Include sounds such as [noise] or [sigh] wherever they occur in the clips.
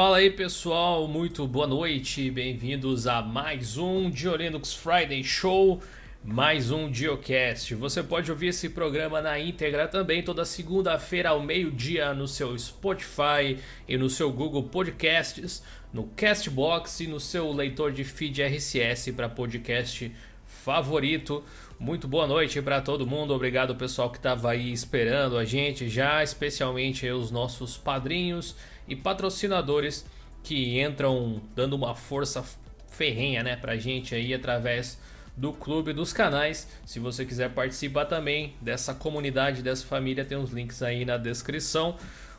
Fala aí pessoal, muito boa noite, bem-vindos a mais um Diolinux Friday Show, mais um Diocast. Você pode ouvir esse programa na íntegra também toda segunda-feira ao meio-dia no seu Spotify e no seu Google Podcasts, no Castbox e no seu leitor de feed RSS para podcast favorito. Muito boa noite para todo mundo. Obrigado pessoal que estava aí esperando a gente já, especialmente os nossos padrinhos e patrocinadores que entram dando uma força ferrenha, né, pra gente aí através do clube dos canais. Se você quiser participar também dessa comunidade, dessa família, tem os links aí na descrição.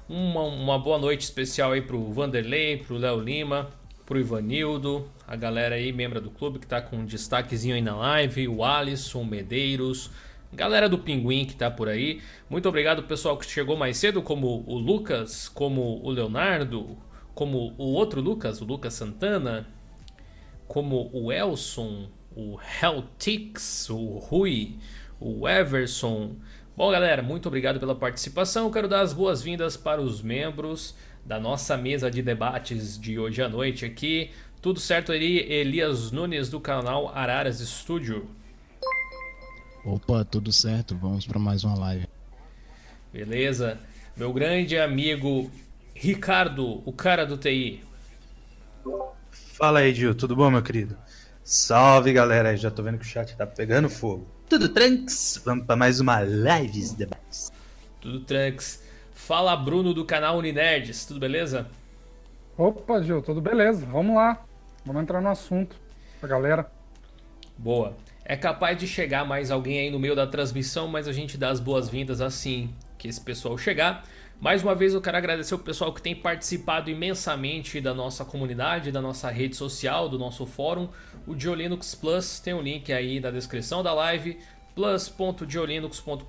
Uma, uma boa noite especial aí pro Vanderlei, pro Léo Lima, pro Ivanildo, a galera aí, membro do clube, que tá com um destaquezinho aí na live, o Alisson, Medeiros, galera do Pinguim que tá por aí. Muito obrigado pessoal que chegou mais cedo, como o Lucas, como o Leonardo, como o outro Lucas, o Lucas Santana, como o Elson, o Heltix, o Rui, o Everson. Bom, galera, muito obrigado pela participação. Quero dar as boas-vindas para os membros da nossa mesa de debates de hoje à noite aqui. Tudo certo aí, Elias Nunes do canal Araras Studio. Opa, tudo certo, vamos para mais uma live. Beleza. Meu grande amigo Ricardo, o cara do TI. Fala aí, Gil, tudo bom, meu querido? Salve, galera, já tô vendo que o chat tá pegando fogo. Tudo tranks? Vamos para mais uma lives debates. Tudo tranks. Fala, Bruno do canal Uninerds, tudo beleza? Opa, Gil, tudo beleza? Vamos lá. Vamos entrar no assunto pra galera. Boa. É capaz de chegar mais alguém aí no meio da transmissão, mas a gente dá as boas-vindas assim que esse pessoal chegar. Mais uma vez eu quero agradecer o pessoal que tem participado imensamente da nossa comunidade, da nossa rede social, do nosso fórum. O Diolinux Plus tem o um link aí na descrição da live, plus.diolinux.com.br,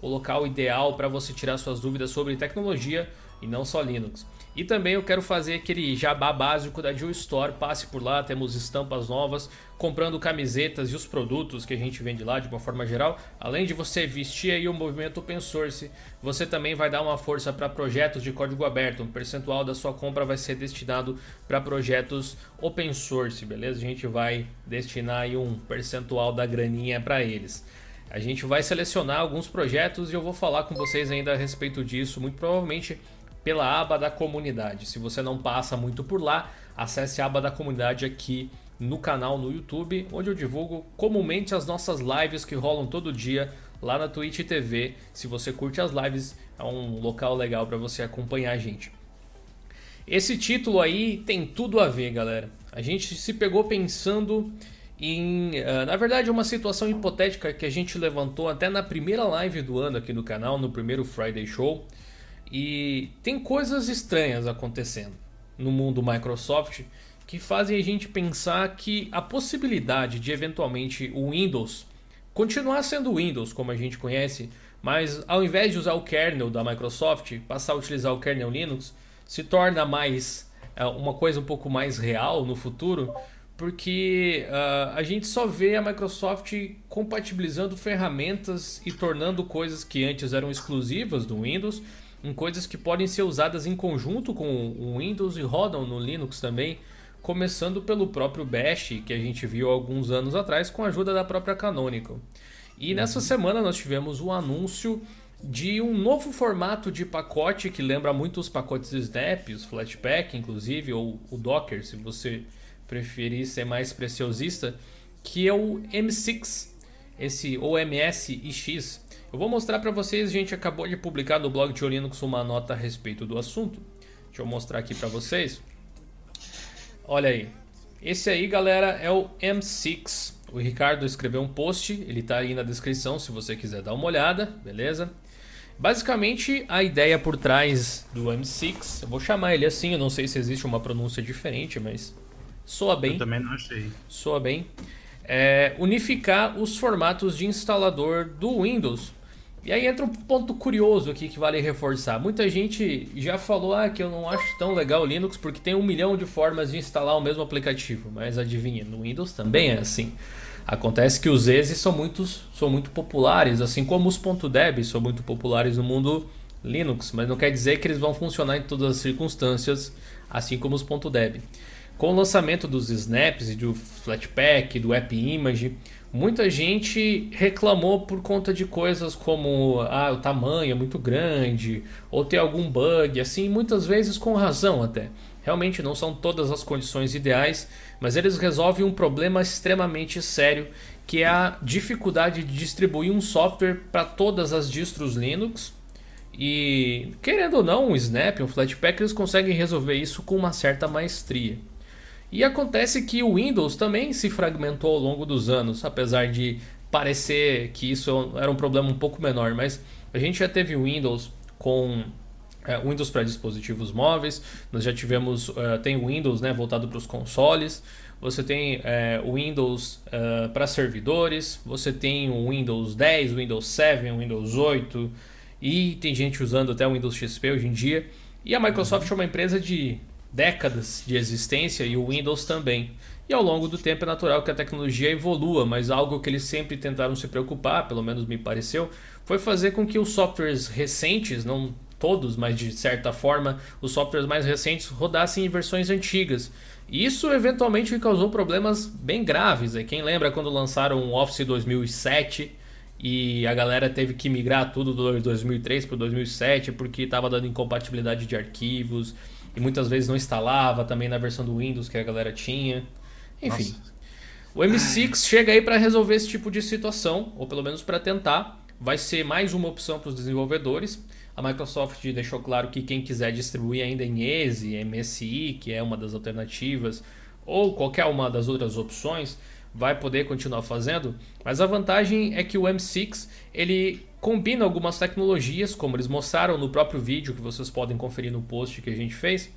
o local ideal para você tirar suas dúvidas sobre tecnologia e não só Linux. E também eu quero fazer aquele jabá básico da Jill Store. Passe por lá, temos estampas novas, comprando camisetas e os produtos que a gente vende lá de uma forma geral. Além de você vestir aí o movimento open source, você também vai dar uma força para projetos de código aberto. Um percentual da sua compra vai ser destinado para projetos open source, beleza? A gente vai destinar aí um percentual da graninha para eles. A gente vai selecionar alguns projetos e eu vou falar com vocês ainda a respeito disso, muito provavelmente pela aba da comunidade. Se você não passa muito por lá, acesse a aba da comunidade aqui no canal no YouTube, onde eu divulgo comumente as nossas lives que rolam todo dia lá na Twitch TV. Se você curte as lives, é um local legal para você acompanhar a gente. Esse título aí tem tudo a ver, galera. A gente se pegou pensando em, uh, na verdade, uma situação hipotética que a gente levantou até na primeira live do ano aqui no canal, no primeiro Friday Show. E tem coisas estranhas acontecendo no mundo Microsoft que fazem a gente pensar que a possibilidade de eventualmente o Windows continuar sendo Windows como a gente conhece, mas ao invés de usar o kernel da Microsoft, passar a utilizar o kernel Linux, se torna mais é, uma coisa um pouco mais real no futuro, porque uh, a gente só vê a Microsoft compatibilizando ferramentas e tornando coisas que antes eram exclusivas do Windows em coisas que podem ser usadas em conjunto com o Windows e rodam no Linux também, começando pelo próprio Bash, que a gente viu alguns anos atrás com a ajuda da própria Canonical. E nessa semana nós tivemos o um anúncio de um novo formato de pacote que lembra muito os pacotes Snap, os Flatpak, inclusive, ou o Docker, se você preferir ser mais preciosista, que é o M6, esse OMS IX. Eu vou mostrar para vocês, a gente acabou de publicar no blog de Linux uma nota a respeito do assunto. Deixa eu mostrar aqui para vocês. Olha aí. Esse aí, galera, é o M6. O Ricardo escreveu um post, ele está aí na descrição se você quiser dar uma olhada, beleza? Basicamente, a ideia por trás do M6, eu vou chamar ele assim, eu não sei se existe uma pronúncia diferente, mas soa bem. Eu também não achei. Soa bem. É, unificar os formatos de instalador do Windows. E aí entra um ponto curioso aqui que vale reforçar. Muita gente já falou ah, que eu não acho tão legal o Linux porque tem um milhão de formas de instalar o mesmo aplicativo. Mas adivinha, no Windows também é assim. Acontece que os ESE são, muitos, são muito populares, assim como os .deb são muito populares no mundo Linux, mas não quer dizer que eles vão funcionar em todas as circunstâncias, assim como os .deb. Com o lançamento dos snaps do Flatpak, do App Image, muita gente reclamou por conta de coisas como ah, o tamanho é muito grande, ou ter algum bug, assim, muitas vezes com razão até. Realmente não são todas as condições ideais, mas eles resolvem um problema extremamente sério, que é a dificuldade de distribuir um software para todas as distros Linux. E querendo ou não, um Snap, um Flatpak, eles conseguem resolver isso com uma certa maestria. E acontece que o Windows também se fragmentou ao longo dos anos, apesar de parecer que isso era um problema um pouco menor, mas a gente já teve o Windows com é, Windows para dispositivos móveis, nós já tivemos, uh, tem o Windows né, voltado para os consoles, você tem é, o Windows uh, para servidores, você tem o Windows 10, o Windows 7, o Windows 8 e tem gente usando até o Windows XP hoje em dia. E a Microsoft é uma empresa de décadas de existência e o Windows também. E ao longo do tempo é natural que a tecnologia evolua, mas algo que eles sempre tentaram se preocupar, pelo menos me pareceu, foi fazer com que os softwares recentes, não todos, mas de certa forma, os softwares mais recentes rodassem em versões antigas. E isso eventualmente causou problemas bem graves. Né? Quem lembra quando lançaram o Office 2007 e a galera teve que migrar tudo do 2003 para 2007 porque estava dando incompatibilidade de arquivos e muitas vezes não instalava também na versão do Windows que a galera tinha. Enfim. Nossa. O M6 chega aí para resolver esse tipo de situação, ou pelo menos para tentar. Vai ser mais uma opção para os desenvolvedores. A Microsoft deixou claro que quem quiser distribuir ainda em ESE, MSI, que é uma das alternativas, ou qualquer uma das outras opções, vai poder continuar fazendo. Mas a vantagem é que o M6 ele combina algumas tecnologias, como eles mostraram no próprio vídeo que vocês podem conferir no post que a gente fez,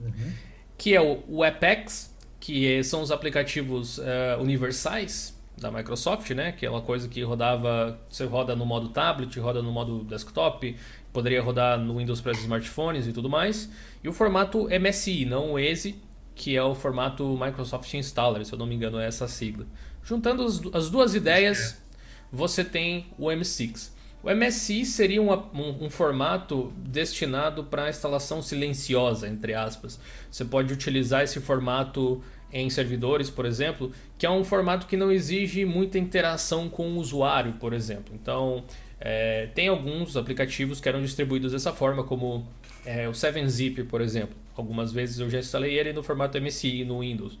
uhum. que é o, o Apex, que são os aplicativos uh, universais da Microsoft, né? Que é uma coisa que rodava, você roda no modo tablet, roda no modo desktop, poderia rodar no Windows para smartphones e tudo mais. E o formato MSI, não o ESE, que é o formato Microsoft Installer, se eu não me engano é essa sigla. Juntando as duas ideias, você tem o M6. O MSI seria um, um, um formato destinado para instalação silenciosa, entre aspas. Você pode utilizar esse formato em servidores, por exemplo, que é um formato que não exige muita interação com o usuário, por exemplo. Então, é, tem alguns aplicativos que eram distribuídos dessa forma, como é, o 7-Zip, por exemplo. Algumas vezes eu já instalei ele no formato MSI no Windows.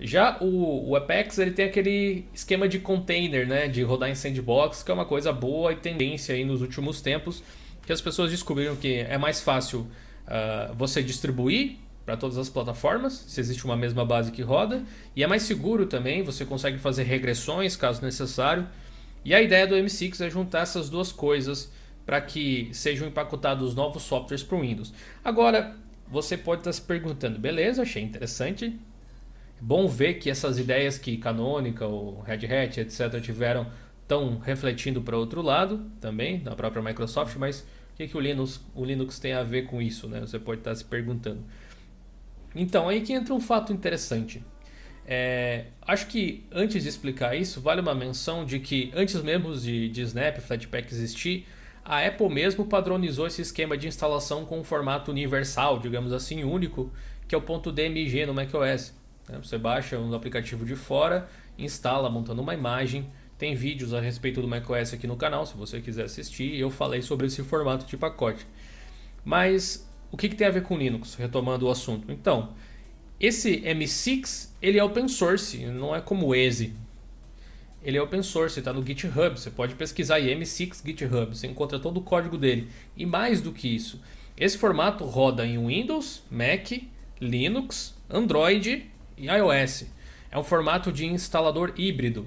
Já o, o, Apex ele tem aquele esquema de container, né, de rodar em sandbox, que é uma coisa boa e tendência aí nos últimos tempos, que as pessoas descobriram que é mais fácil uh, você distribuir para todas as plataformas, se existe uma mesma base que roda, e é mais seguro também, você consegue fazer regressões caso necessário. E a ideia do M6 é juntar essas duas coisas para que sejam empacotados novos softwares para o Windows. Agora, você pode estar se perguntando, beleza, achei interessante, bom ver que essas ideias que Canônica, ou Red Hat, etc., tiveram estão refletindo para outro lado também, na própria Microsoft, mas o que, que o, Linux, o Linux tem a ver com isso? Né? Você pode estar se perguntando. Então, aí que entra um fato interessante. É, acho que antes de explicar isso, vale uma menção de que antes mesmo de, de Snap Flatpak existir, a Apple mesmo padronizou esse esquema de instalação com um formato universal, digamos assim, único, que é o ponto .dmg no macOS. Né? Você baixa um aplicativo de fora, instala montando uma imagem. Tem vídeos a respeito do macOS aqui no canal, se você quiser assistir. Eu falei sobre esse formato de pacote. Mas o que, que tem a ver com Linux? Retomando o assunto. Então, esse M6 ele é open source, não é como o ESE. Ele é open source, está no GitHub. Você pode pesquisar aí M6 GitHub, você encontra todo o código dele. E mais do que isso, esse formato roda em Windows, Mac, Linux, Android e iOS. É um formato de instalador híbrido.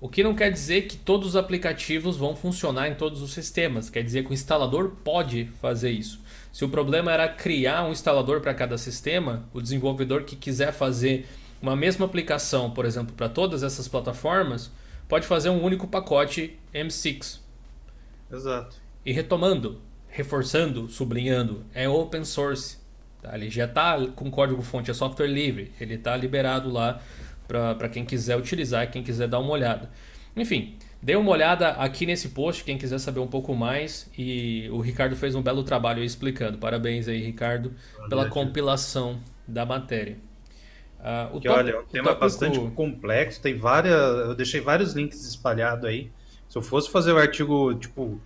O que não quer dizer que todos os aplicativos vão funcionar em todos os sistemas, quer dizer que o instalador pode fazer isso. Se o problema era criar um instalador para cada sistema, o desenvolvedor que quiser fazer uma mesma aplicação, por exemplo, para todas essas plataformas, pode fazer um único pacote M6. Exato. E retomando, reforçando, sublinhando, é open source. Tá? Ele já está com código-fonte, é software livre. Ele está liberado lá para quem quiser utilizar, quem quiser dar uma olhada. Enfim, dê uma olhada aqui nesse post, quem quiser saber um pouco mais. E o Ricardo fez um belo trabalho aí explicando. Parabéns aí, Ricardo, pela compilação da matéria. Uh, o que, top, olha, é um tema tópico... bastante complexo, tem várias. Eu deixei vários links espalhados aí. Se eu fosse fazer o artigo, tipo,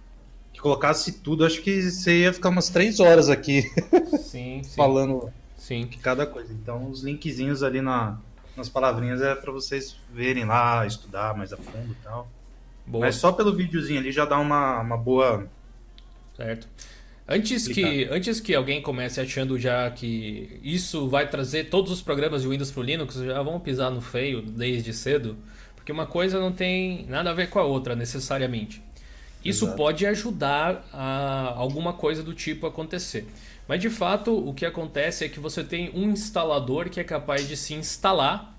que colocasse tudo, acho que você ia ficar umas três horas aqui [laughs] sim, sim. falando sim. de cada coisa. Então, os linkzinhos ali na, nas palavrinhas é para vocês verem lá, estudar mais a fundo e tal. Boa. Mas só pelo videozinho ali já dá uma, uma boa. Certo. Antes que, antes que alguém comece achando já que isso vai trazer todos os programas de Windows para o Linux, já vão pisar no feio desde cedo, porque uma coisa não tem nada a ver com a outra necessariamente. Isso Exato. pode ajudar a alguma coisa do tipo acontecer. Mas de fato, o que acontece é que você tem um instalador que é capaz de se instalar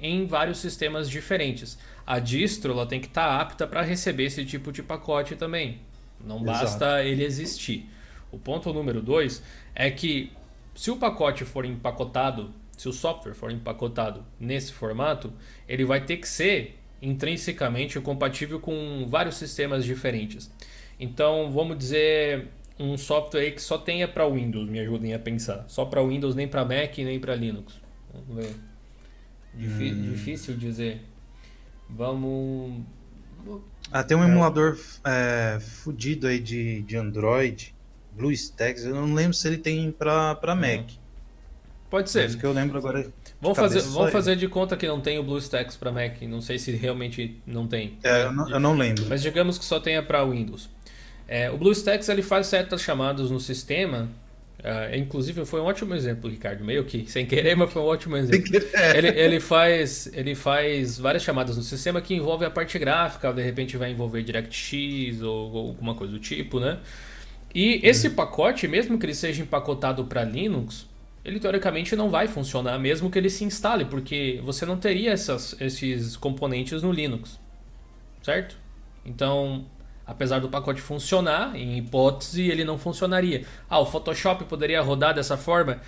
em vários sistemas diferentes. A distro ela tem que estar tá apta para receber esse tipo de pacote também. Não Exato. basta ele existir. O ponto número dois é que se o pacote for empacotado, se o software for empacotado nesse formato, ele vai ter que ser intrinsecamente compatível com vários sistemas diferentes. Então, vamos dizer um software que só tenha para Windows, me ajudem a pensar. Só para Windows, nem para Mac, nem para Linux. Vamos ver. Difí hum. Difícil dizer. Vamos ah, tem um é. emulador é, fudido aí de, de Android, BlueStacks, eu não lembro se ele tem uhum. Mac. Pode ser. Isso que eu lembro agora. Vamos fazer, vamos fazer de conta que não tem o BlueStacks para Mac. Não sei se realmente não tem. É, eu não, eu não lembro. Mas digamos que só tenha para Windows. É, o BlueStacks ele faz certas chamadas no sistema Uh, inclusive foi um ótimo exemplo, Ricardo, meio que sem querer, mas foi um ótimo exemplo. É. Ele, ele, faz, ele faz várias chamadas no sistema que envolve a parte gráfica, de repente vai envolver DirectX ou, ou alguma coisa do tipo, né? E esse uhum. pacote, mesmo que ele seja empacotado para Linux, ele teoricamente não vai funcionar, mesmo que ele se instale, porque você não teria essas, esses componentes no Linux, certo? Então, Apesar do pacote funcionar, em hipótese ele não funcionaria. Ah, o Photoshop poderia rodar dessa forma?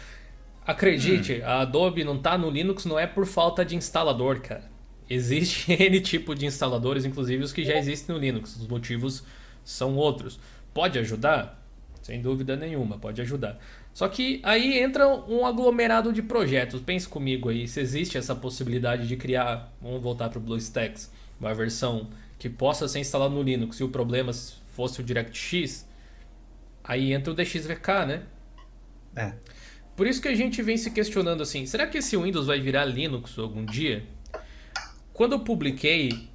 Acredite, hum. a Adobe não está no Linux não é por falta de instalador, cara. Existe [laughs] N tipo de instaladores, inclusive os que já existem no Linux. Os motivos são outros. Pode ajudar? Sem dúvida nenhuma, pode ajudar. Só que aí entra um aglomerado de projetos. Pense comigo aí, se existe essa possibilidade de criar, vamos voltar para o BlueStacks, uma versão que possa ser instalado no Linux e o problema fosse o DirectX, aí entra o DXVK, né? É. Por isso que a gente vem se questionando assim, será que esse Windows vai virar Linux algum dia? Quando eu publiquei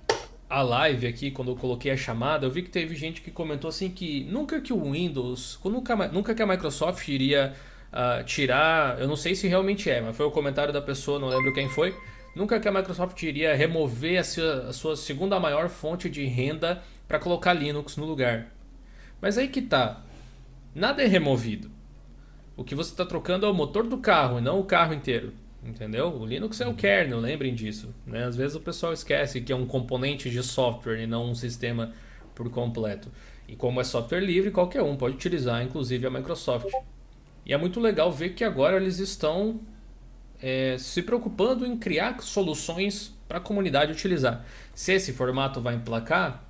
a live aqui, quando eu coloquei a chamada, eu vi que teve gente que comentou assim que nunca que o Windows, nunca, nunca que a Microsoft iria uh, tirar, eu não sei se realmente é, mas foi o comentário da pessoa, não lembro quem foi, Nunca que a Microsoft iria remover a sua, a sua segunda maior fonte de renda para colocar Linux no lugar. Mas aí que tá. Nada é removido. O que você está trocando é o motor do carro e não o carro inteiro. Entendeu? O Linux é o kernel, lembrem disso. Né? Às vezes o pessoal esquece que é um componente de software e não um sistema por completo. E como é software livre, qualquer um pode utilizar, inclusive a Microsoft. E é muito legal ver que agora eles estão é, se preocupando em criar soluções para a comunidade utilizar. Se esse formato vai emplacar,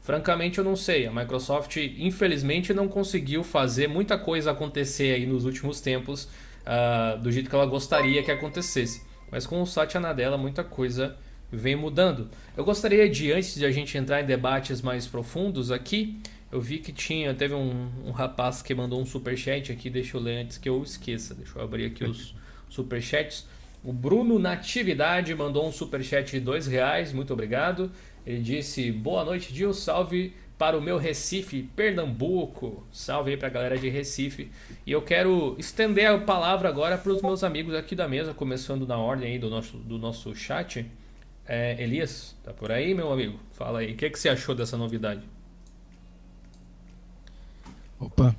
francamente eu não sei. A Microsoft, infelizmente, não conseguiu fazer muita coisa acontecer aí nos últimos tempos uh, do jeito que ela gostaria que acontecesse. Mas com o Satya Nadella, muita coisa vem mudando. Eu gostaria de, antes de a gente entrar em debates mais profundos aqui, eu vi que tinha, teve um, um rapaz que mandou um super chat aqui, deixa eu ler antes que eu esqueça. Deixa eu abrir aqui os [laughs] superchats. O Bruno Natividade mandou um superchat de dois reais, muito obrigado. Ele disse: Boa noite, Dio, salve para o meu Recife, Pernambuco. Salve aí para a galera de Recife. E eu quero estender a palavra agora para os meus amigos aqui da mesa, começando na ordem aí do nosso, do nosso chat. É, Elias, tá por aí, meu amigo? Fala aí, o que, é que você achou dessa novidade? Opa,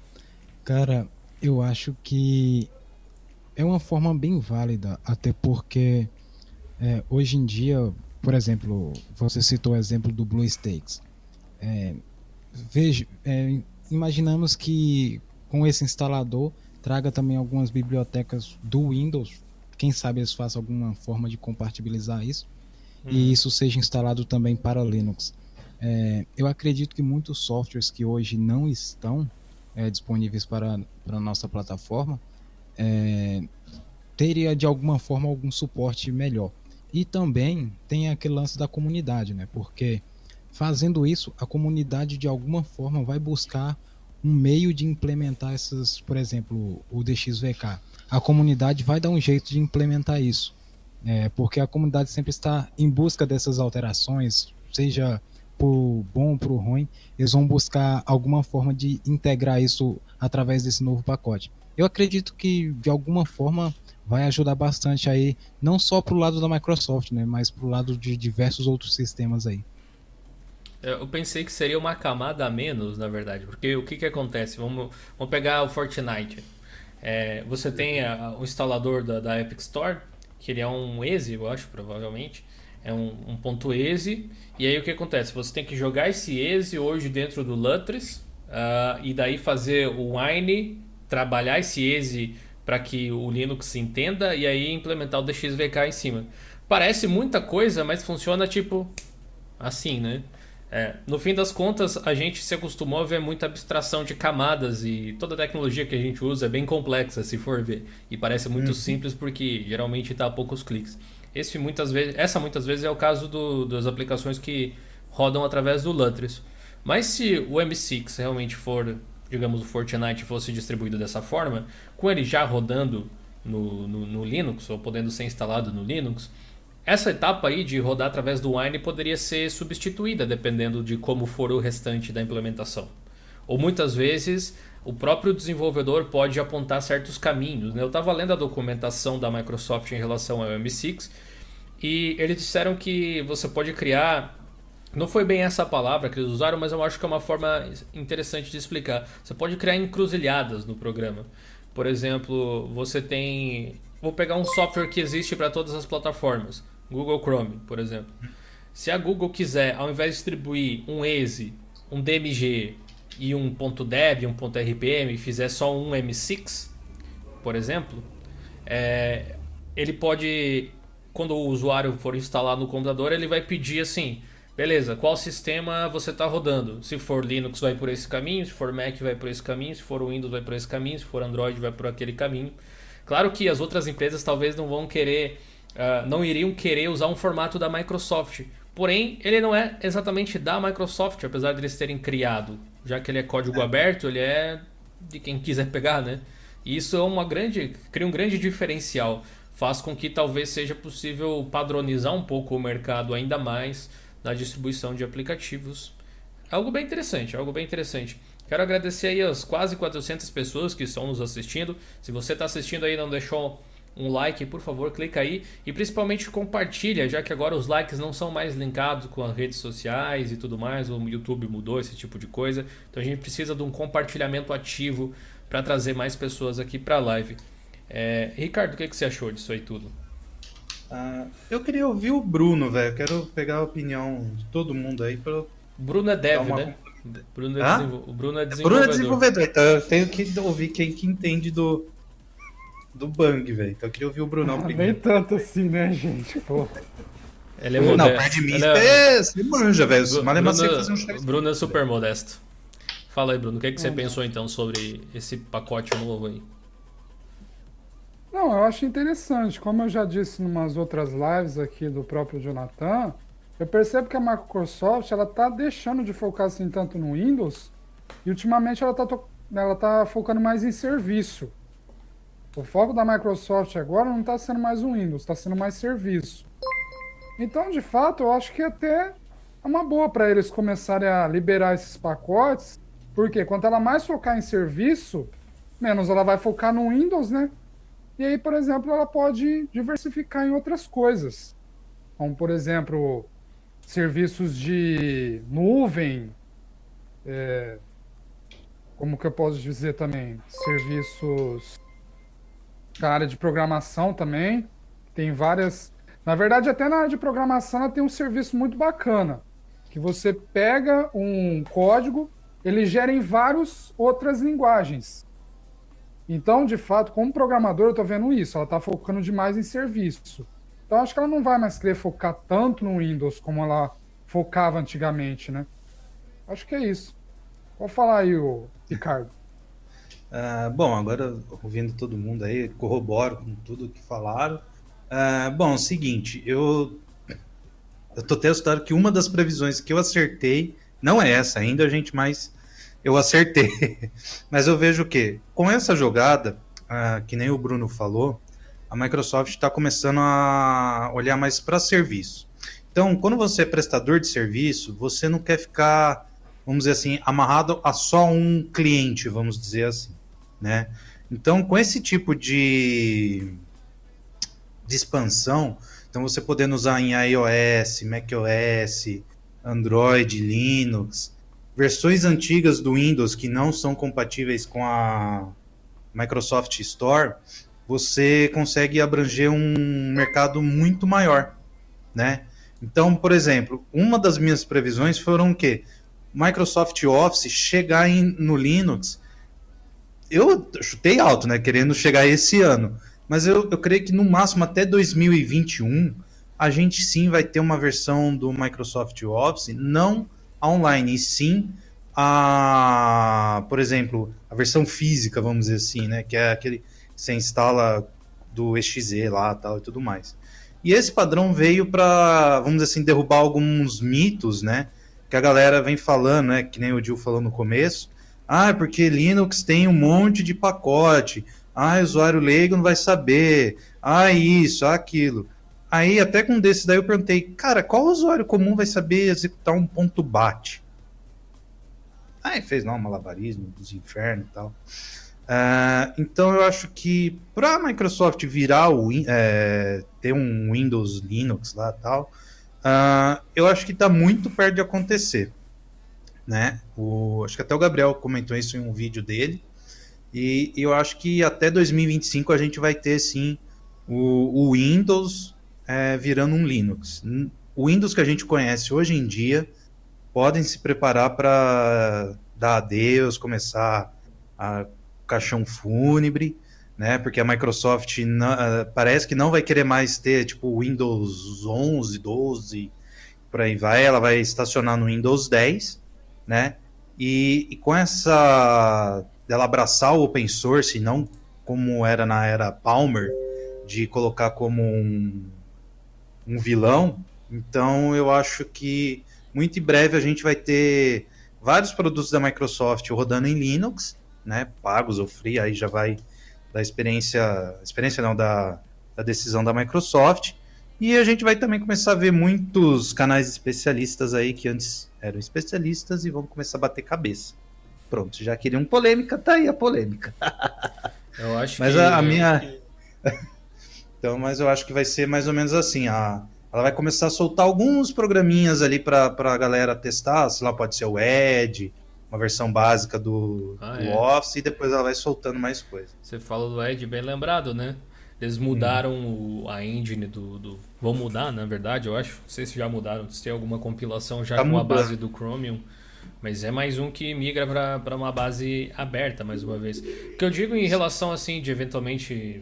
cara, eu acho que é uma forma bem válida, até porque É, hoje em dia, por exemplo, você citou o exemplo do BlueStacks. É, veja, é, imaginamos que com esse instalador traga também algumas bibliotecas do Windows. Quem sabe eles façam alguma forma de compatibilizar isso e uhum. isso seja instalado também para Linux. É, eu acredito que muitos softwares que hoje não estão é, disponíveis para a nossa plataforma é, teria de alguma forma algum suporte melhor. E também tem aquele lance da comunidade, né? Porque fazendo isso, a comunidade de alguma forma vai buscar um meio de implementar essas, por exemplo, o DXVK. A comunidade vai dar um jeito de implementar isso. É, porque a comunidade sempre está em busca dessas alterações, seja por bom ou ruim, eles vão buscar alguma forma de integrar isso através desse novo pacote. Eu acredito que de alguma forma vai ajudar bastante aí, não só para o lado da Microsoft, né, mas para o lado de diversos outros sistemas aí. Eu pensei que seria uma camada a menos, na verdade, porque o que, que acontece? Vamos, vamos pegar o Fortnite. É, você tem a, o instalador da, da Epic Store, que ele é um exe, eu acho, provavelmente. É um, um, ponto exe. E aí o que acontece? Você tem que jogar esse exe hoje dentro do Lutris uh, e daí fazer o Wine, trabalhar esse exe para que o Linux entenda e aí implementar o DXVK em cima. Parece muita coisa, mas funciona tipo assim, né? É, no fim das contas, a gente se acostumou a ver muita abstração de camadas e toda a tecnologia que a gente usa é bem complexa, se for ver. E parece muito uhum. simples porque geralmente está a poucos cliques. Esse, muitas vezes, essa muitas vezes é o caso do, das aplicações que rodam através do Lutris. Mas se o M6 realmente for, digamos, o Fortnite fosse distribuído dessa forma, com ele já rodando no, no, no Linux, ou podendo ser instalado no Linux, essa etapa aí de rodar através do Wine poderia ser substituída dependendo de como for o restante da implementação. Ou muitas vezes o próprio desenvolvedor pode apontar certos caminhos. Né? Eu estava lendo a documentação da Microsoft em relação ao M6 e eles disseram que você pode criar. Não foi bem essa palavra que eles usaram, mas eu acho que é uma forma interessante de explicar. Você pode criar encruzilhadas no programa. Por exemplo, você tem. Vou pegar um software que existe para todas as plataformas. Google Chrome, por exemplo. Se a Google quiser, ao invés de distribuir um EXE, um DMG e um .deb, um .rpm, fizer só um M6, por exemplo, é, ele pode, quando o usuário for instalar no computador, ele vai pedir assim, beleza, qual sistema você está rodando? Se for Linux, vai por esse caminho, se for Mac, vai por esse caminho, se for Windows, vai por esse caminho, se for Android, vai por aquele caminho. Claro que as outras empresas talvez não vão querer uh, não iriam querer usar um formato da Microsoft. Porém, ele não é exatamente da Microsoft, apesar de eles terem criado. Já que ele é código é. aberto, ele é de quem quiser pegar, né? E isso é uma grande, cria um grande diferencial. Faz com que talvez seja possível padronizar um pouco o mercado ainda mais na distribuição de aplicativos. Algo bem interessante, algo bem interessante. Quero agradecer aí as quase 400 pessoas que estão nos assistindo. Se você está assistindo aí e não deixou um like, por favor, clica aí e principalmente compartilha, já que agora os likes não são mais linkados com as redes sociais e tudo mais, o YouTube mudou esse tipo de coisa. Então a gente precisa de um compartilhamento ativo para trazer mais pessoas aqui para a live. É, Ricardo, o que, que você achou disso aí tudo? Ah, eu queria ouvir o Bruno, velho. Quero pegar a opinião de todo mundo aí para Bruno é dev, uma... né? Bruno é desenvol... O Bruno é desenvolvedor. Bruno é desenvolvedor, então eu tenho que ouvir quem que entende do, do Bang, velho. Então eu queria ouvir o Brunão ah, primeiro. Nem tanto assim, né, gente? Pô. Ele é modesto. Não, perto de mim, é... você manja, velho. Bruno, fazer um Bruno é super modesto. Fala aí, Bruno. O que, é que você pensou, então, sobre esse pacote novo aí? Não, eu acho interessante. Como eu já disse em umas outras lives aqui do próprio Jonathan, eu percebo que a Microsoft ela tá deixando de focar assim tanto no Windows e ultimamente ela tá, ela tá focando mais em serviço. O foco da Microsoft agora não está sendo mais o Windows, está sendo mais serviço. Então, de fato, eu acho que até é uma boa para eles começarem a liberar esses pacotes, porque quanto ela mais focar em serviço, menos ela vai focar no Windows, né? E aí, por exemplo, ela pode diversificar em outras coisas. Como, por exemplo, serviços de nuvem, é, como que eu posso dizer também? Serviços a área de programação também. Tem várias. Na verdade, até na área de programação, ela tem um serviço muito bacana, que você pega um código, ele gera em várias outras linguagens. Então, de fato, como programador, eu estou vendo isso. Ela está focando demais em serviço. Então, acho que ela não vai mais querer focar tanto no Windows como ela focava antigamente, né? Acho que é isso. Vou falar aí, o Ricardo. Uh, bom, agora ouvindo todo mundo aí, corroboro com tudo que falaram. Uh, bom, é o seguinte, eu eu tô testando que uma das previsões que eu acertei não é essa ainda, a gente, mas eu acertei. [laughs] mas eu vejo que com essa jogada, uh, que nem o Bruno falou, a Microsoft está começando a olhar mais para serviço. Então, quando você é prestador de serviço, você não quer ficar, vamos dizer assim, amarrado a só um cliente, vamos dizer assim, né? Então, com esse tipo de de expansão. Então você podendo usar em iOS, macOS, Android, Linux, versões antigas do Windows que não são compatíveis com a Microsoft Store, você consegue abranger um mercado muito maior, né? Então, por exemplo, uma das minhas previsões foram que Microsoft Office chegar em, no Linux, eu chutei alto, né? Querendo chegar esse ano. Mas eu, eu creio que no máximo até 2021 a gente sim vai ter uma versão do Microsoft Office, não online, e sim a, por exemplo, a versão física, vamos dizer assim, né? Que é aquele que você instala do EXE lá tal e tudo mais. E esse padrão veio para, vamos dizer assim, derrubar alguns mitos, né? Que a galera vem falando, né? Que nem o Gil falou no começo. Ah, porque Linux tem um monte de pacote. Ah, usuário leigo não vai saber. Ah, isso, ah, aquilo. Aí, até com um desses daí, eu perguntei, cara, qual usuário comum vai saber executar um ponto bate? Aí fez lá um malabarismo dos infernos e tal. Uh, então eu acho que para a Microsoft virar o é, ter um Windows Linux lá tal, uh, eu acho que está muito perto de acontecer, né? O, acho que até o Gabriel comentou isso em um vídeo dele. E eu acho que até 2025 a gente vai ter sim o, o Windows é, virando um Linux. O Windows que a gente conhece hoje em dia podem se preparar para dar adeus, começar a caixão fúnebre, né? Porque a Microsoft uh, parece que não vai querer mais ter tipo Windows 11, 12, por aí vai. Ela vai estacionar no Windows 10, né? E, e com essa dela abraçar o open source, não como era na era Palmer, de colocar como um, um vilão. Então eu acho que muito em breve a gente vai ter vários produtos da Microsoft rodando em Linux, né, pagos ou free, aí já vai da experiência, experiência não, da, da decisão da Microsoft. E a gente vai também começar a ver muitos canais especialistas aí que antes eram especialistas e vão começar a bater cabeça. Pronto, já queriam polêmica, tá aí a polêmica. [laughs] Eu acho mas que. a, a minha. [laughs] então, mas eu acho que vai ser mais ou menos assim. A, ela vai começar a soltar alguns programinhas ali para a galera testar. Sei lá, pode ser o Edge, uma versão básica do, ah, do é. Office, e depois ela vai soltando mais coisas. Você falou do Edge, bem lembrado, né? Eles mudaram hum. o, a engine do, do, Vão mudar, na verdade, eu acho. Não sei se já mudaram, se tem alguma compilação já tá com mudando. a base do Chromium. Mas é mais um que migra para uma base aberta, mais uma vez. O que eu digo em relação, assim, de eventualmente,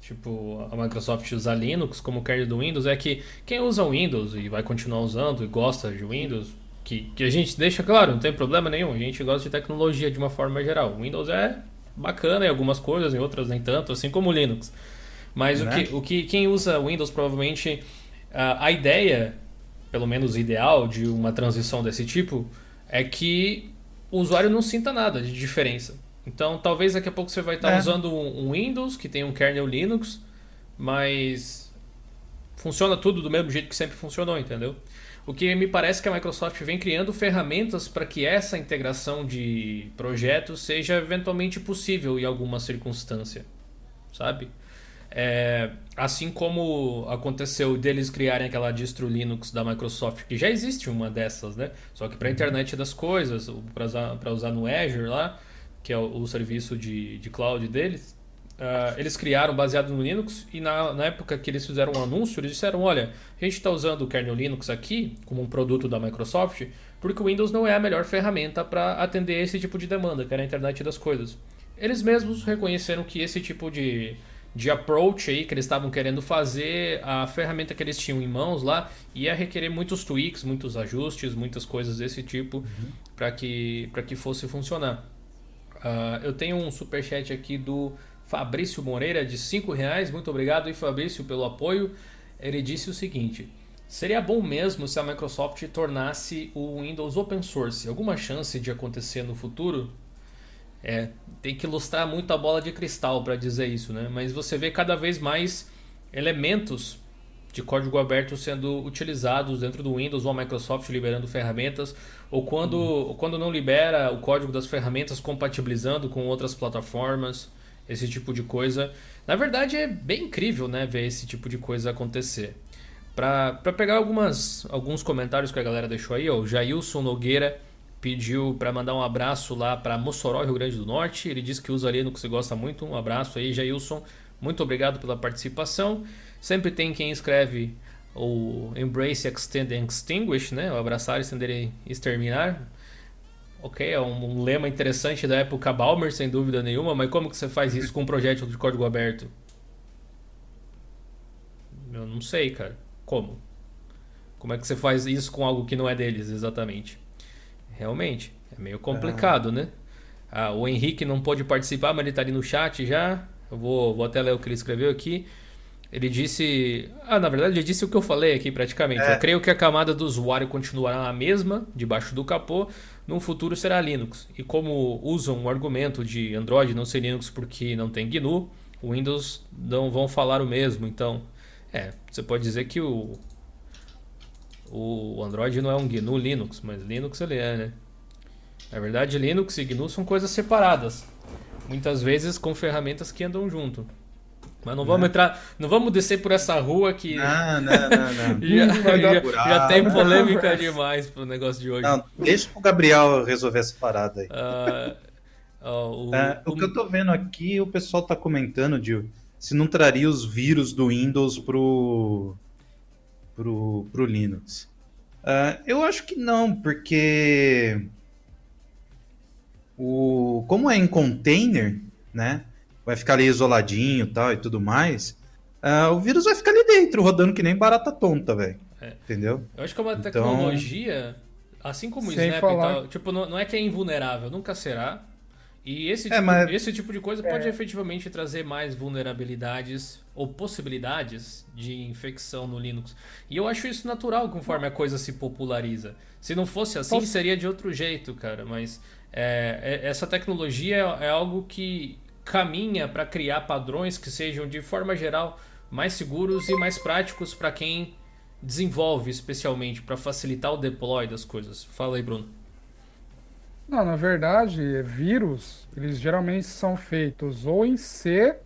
tipo, a Microsoft usar Linux como kernel do Windows, é que quem usa o Windows e vai continuar usando e gosta de Windows, que, que a gente deixa claro, não tem problema nenhum, a gente gosta de tecnologia de uma forma geral. O Windows é bacana em algumas coisas, em outras nem tanto, assim como o Linux. Mas né? o, que, o que quem usa Windows provavelmente a, ideia, pelo menos ideal, de uma transição desse tipo é que o usuário não sinta nada de diferença. Então, talvez daqui a pouco você vai estar é. usando um, Windows que tem um kernel Linux, mas funciona tudo do mesmo jeito que sempre funcionou, entendeu? O que me parece que a Microsoft vem criando ferramentas para que essa integração de projetos seja eventualmente possível em alguma circunstância, sabe? É, assim como aconteceu deles criarem aquela distro Linux da Microsoft, que já existe uma dessas, né? Só que para a uhum. internet das coisas, para usar, usar no Azure lá, que é o, o serviço de, de cloud deles, Uh, eles criaram baseado no Linux e na, na, época que eles fizeram um anúncio, eles disseram: olha, a gente está usando o kernel Linux aqui como um produto da Microsoft porque o Windows não é a melhor ferramenta para atender esse tipo de demanda, que era a internet das coisas. Eles mesmos reconheceram que esse tipo de, de approach aí que eles estavam querendo fazer, a ferramenta que eles tinham em mãos lá ia requerer muitos tweaks, muitos ajustes, muitas coisas desse tipo uhum. para que, que fosse funcionar. Uh, eu tenho um superchat aqui do Fabrício Moreira de 5 reais. Muito obrigado, e Fabrício, pelo apoio. Ele disse o seguinte: Seria bom mesmo se a Microsoft tornasse o Windows open source. Alguma chance de acontecer no futuro? É, tem que ilustrar muito a bola de cristal para dizer isso, né? Mas você vê cada vez mais elementos de código aberto sendo utilizados dentro do Windows ou a Microsoft liberando ferramentas, ou quando, uhum. quando não libera o código das ferramentas compatibilizando com outras plataformas, esse tipo de coisa. Na verdade é bem incrível né, ver esse tipo de coisa acontecer. Para pegar algumas, alguns comentários que a galera deixou aí, ó, o Jailson Nogueira pediu para mandar um abraço lá para Mossoró, Rio Grande do Norte. Ele disse que usa Linux e gosta muito. Um abraço aí, Jailson. Muito obrigado pela participação. Sempre tem quem escreve o Embrace, Extend and Extinguish, né? O abraçar, estender e exterminar. Ok, é um, um, lema interessante da época Balmer, sem dúvida nenhuma, mas como que você faz isso com um projeto de código aberto? Eu não sei, cara. Como? Como é que você faz isso com algo que não é deles, exatamente? Realmente, é meio complicado, né? Ah, o Henrique não pôde participar, mas ele está ali no chat já. Eu vou, vou até ler o que ele escreveu aqui. Ele disse. Ah, na verdade, ele disse o que eu falei aqui praticamente. É. Eu creio que a camada do usuário continuará a mesma, debaixo do capô. No futuro será Linux. E como usam o argumento de Android não ser Linux porque não tem GNU, o Windows não vão falar o mesmo. Então, é, você pode dizer que o, o Android não é um GNU Linux, mas Linux ele é, né? Na verdade, Linux e GNU são coisas separadas. Muitas vezes com ferramentas que andam junto. Mas não vamos entrar, não vamos descer por essa rua que. Não, não, não, não. [laughs] já, já, já, tem polêmica demais pro negócio de hoje. Não, deixa o Gabriel resolver essa parada aí. Uh, uh, o, uh, o, o, que eu tô vendo aqui, o pessoal tá comentando de se não traria os vírus do Windows pro, pro, pro Linux. Ah, eu acho que não, porque o, como é em container, né? vai ficar ali isoladinho tal, e tudo mais, uh, o vírus vai ficar ali dentro, rodando que nem barata tonta, velho. É. Entendeu? Eu acho que é uma então... tecnologia, assim como o Snap falar... e tal, tipo, não, não é que é invulnerável, nunca será. E esse, é, tipo, mas... esse tipo de coisa pode é. efetivamente trazer mais vulnerabilidades ou possibilidades de infecção no Linux. E eu acho isso natural conforme a coisa se populariza. Se não fosse assim, seria de outro jeito, cara. Mas é, é essa tecnologia é, é algo que caminha para criar padrões que sejam, de forma geral, mais seguros e mais práticos para quem desenvolve, especialmente para facilitar o deploy das coisas. Fala aí, Bruno. Não, na verdade, vírus, eles geralmente são feitos ou em C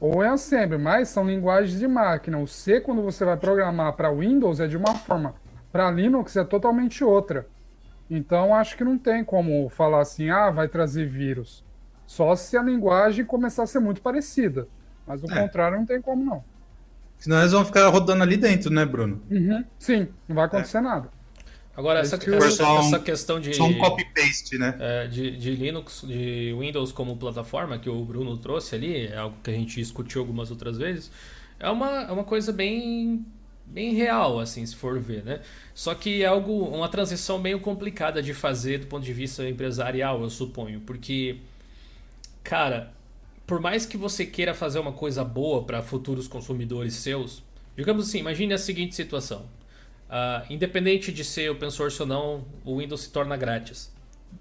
ou em Assembly, mas são linguagens de máquina. O C, quando você vai programar para Windows, é de uma forma. Para Linux é totalmente outra. Então, acho que não tem como falar assim, ah, vai trazer vírus. Só se a linguagem começar a ser muito parecida. Mas o é. contrário não tem como não. Senão eles vão ficar rodando ali dentro, né, Bruno? Uhum. Sim, não vai acontecer é. nada. Agora, essa, essa, essa, questão de. Só um copy-paste, né? É, de, de Linux, de Windows como plataforma, que o Bruno trouxe ali, é algo que a gente discutiu algumas outras vezes, é uma, é uma coisa bem, bem real, assim, se for ver, né? Só que é algo, uma transição meio complicada de fazer do ponto de vista empresarial, eu suponho, porque cara, por mais que você queira fazer uma coisa boa para futuros consumidores seus, digamos assim, imagine a seguinte situação. Uh, independente de ser open source ou não, o Windows se torna grátis.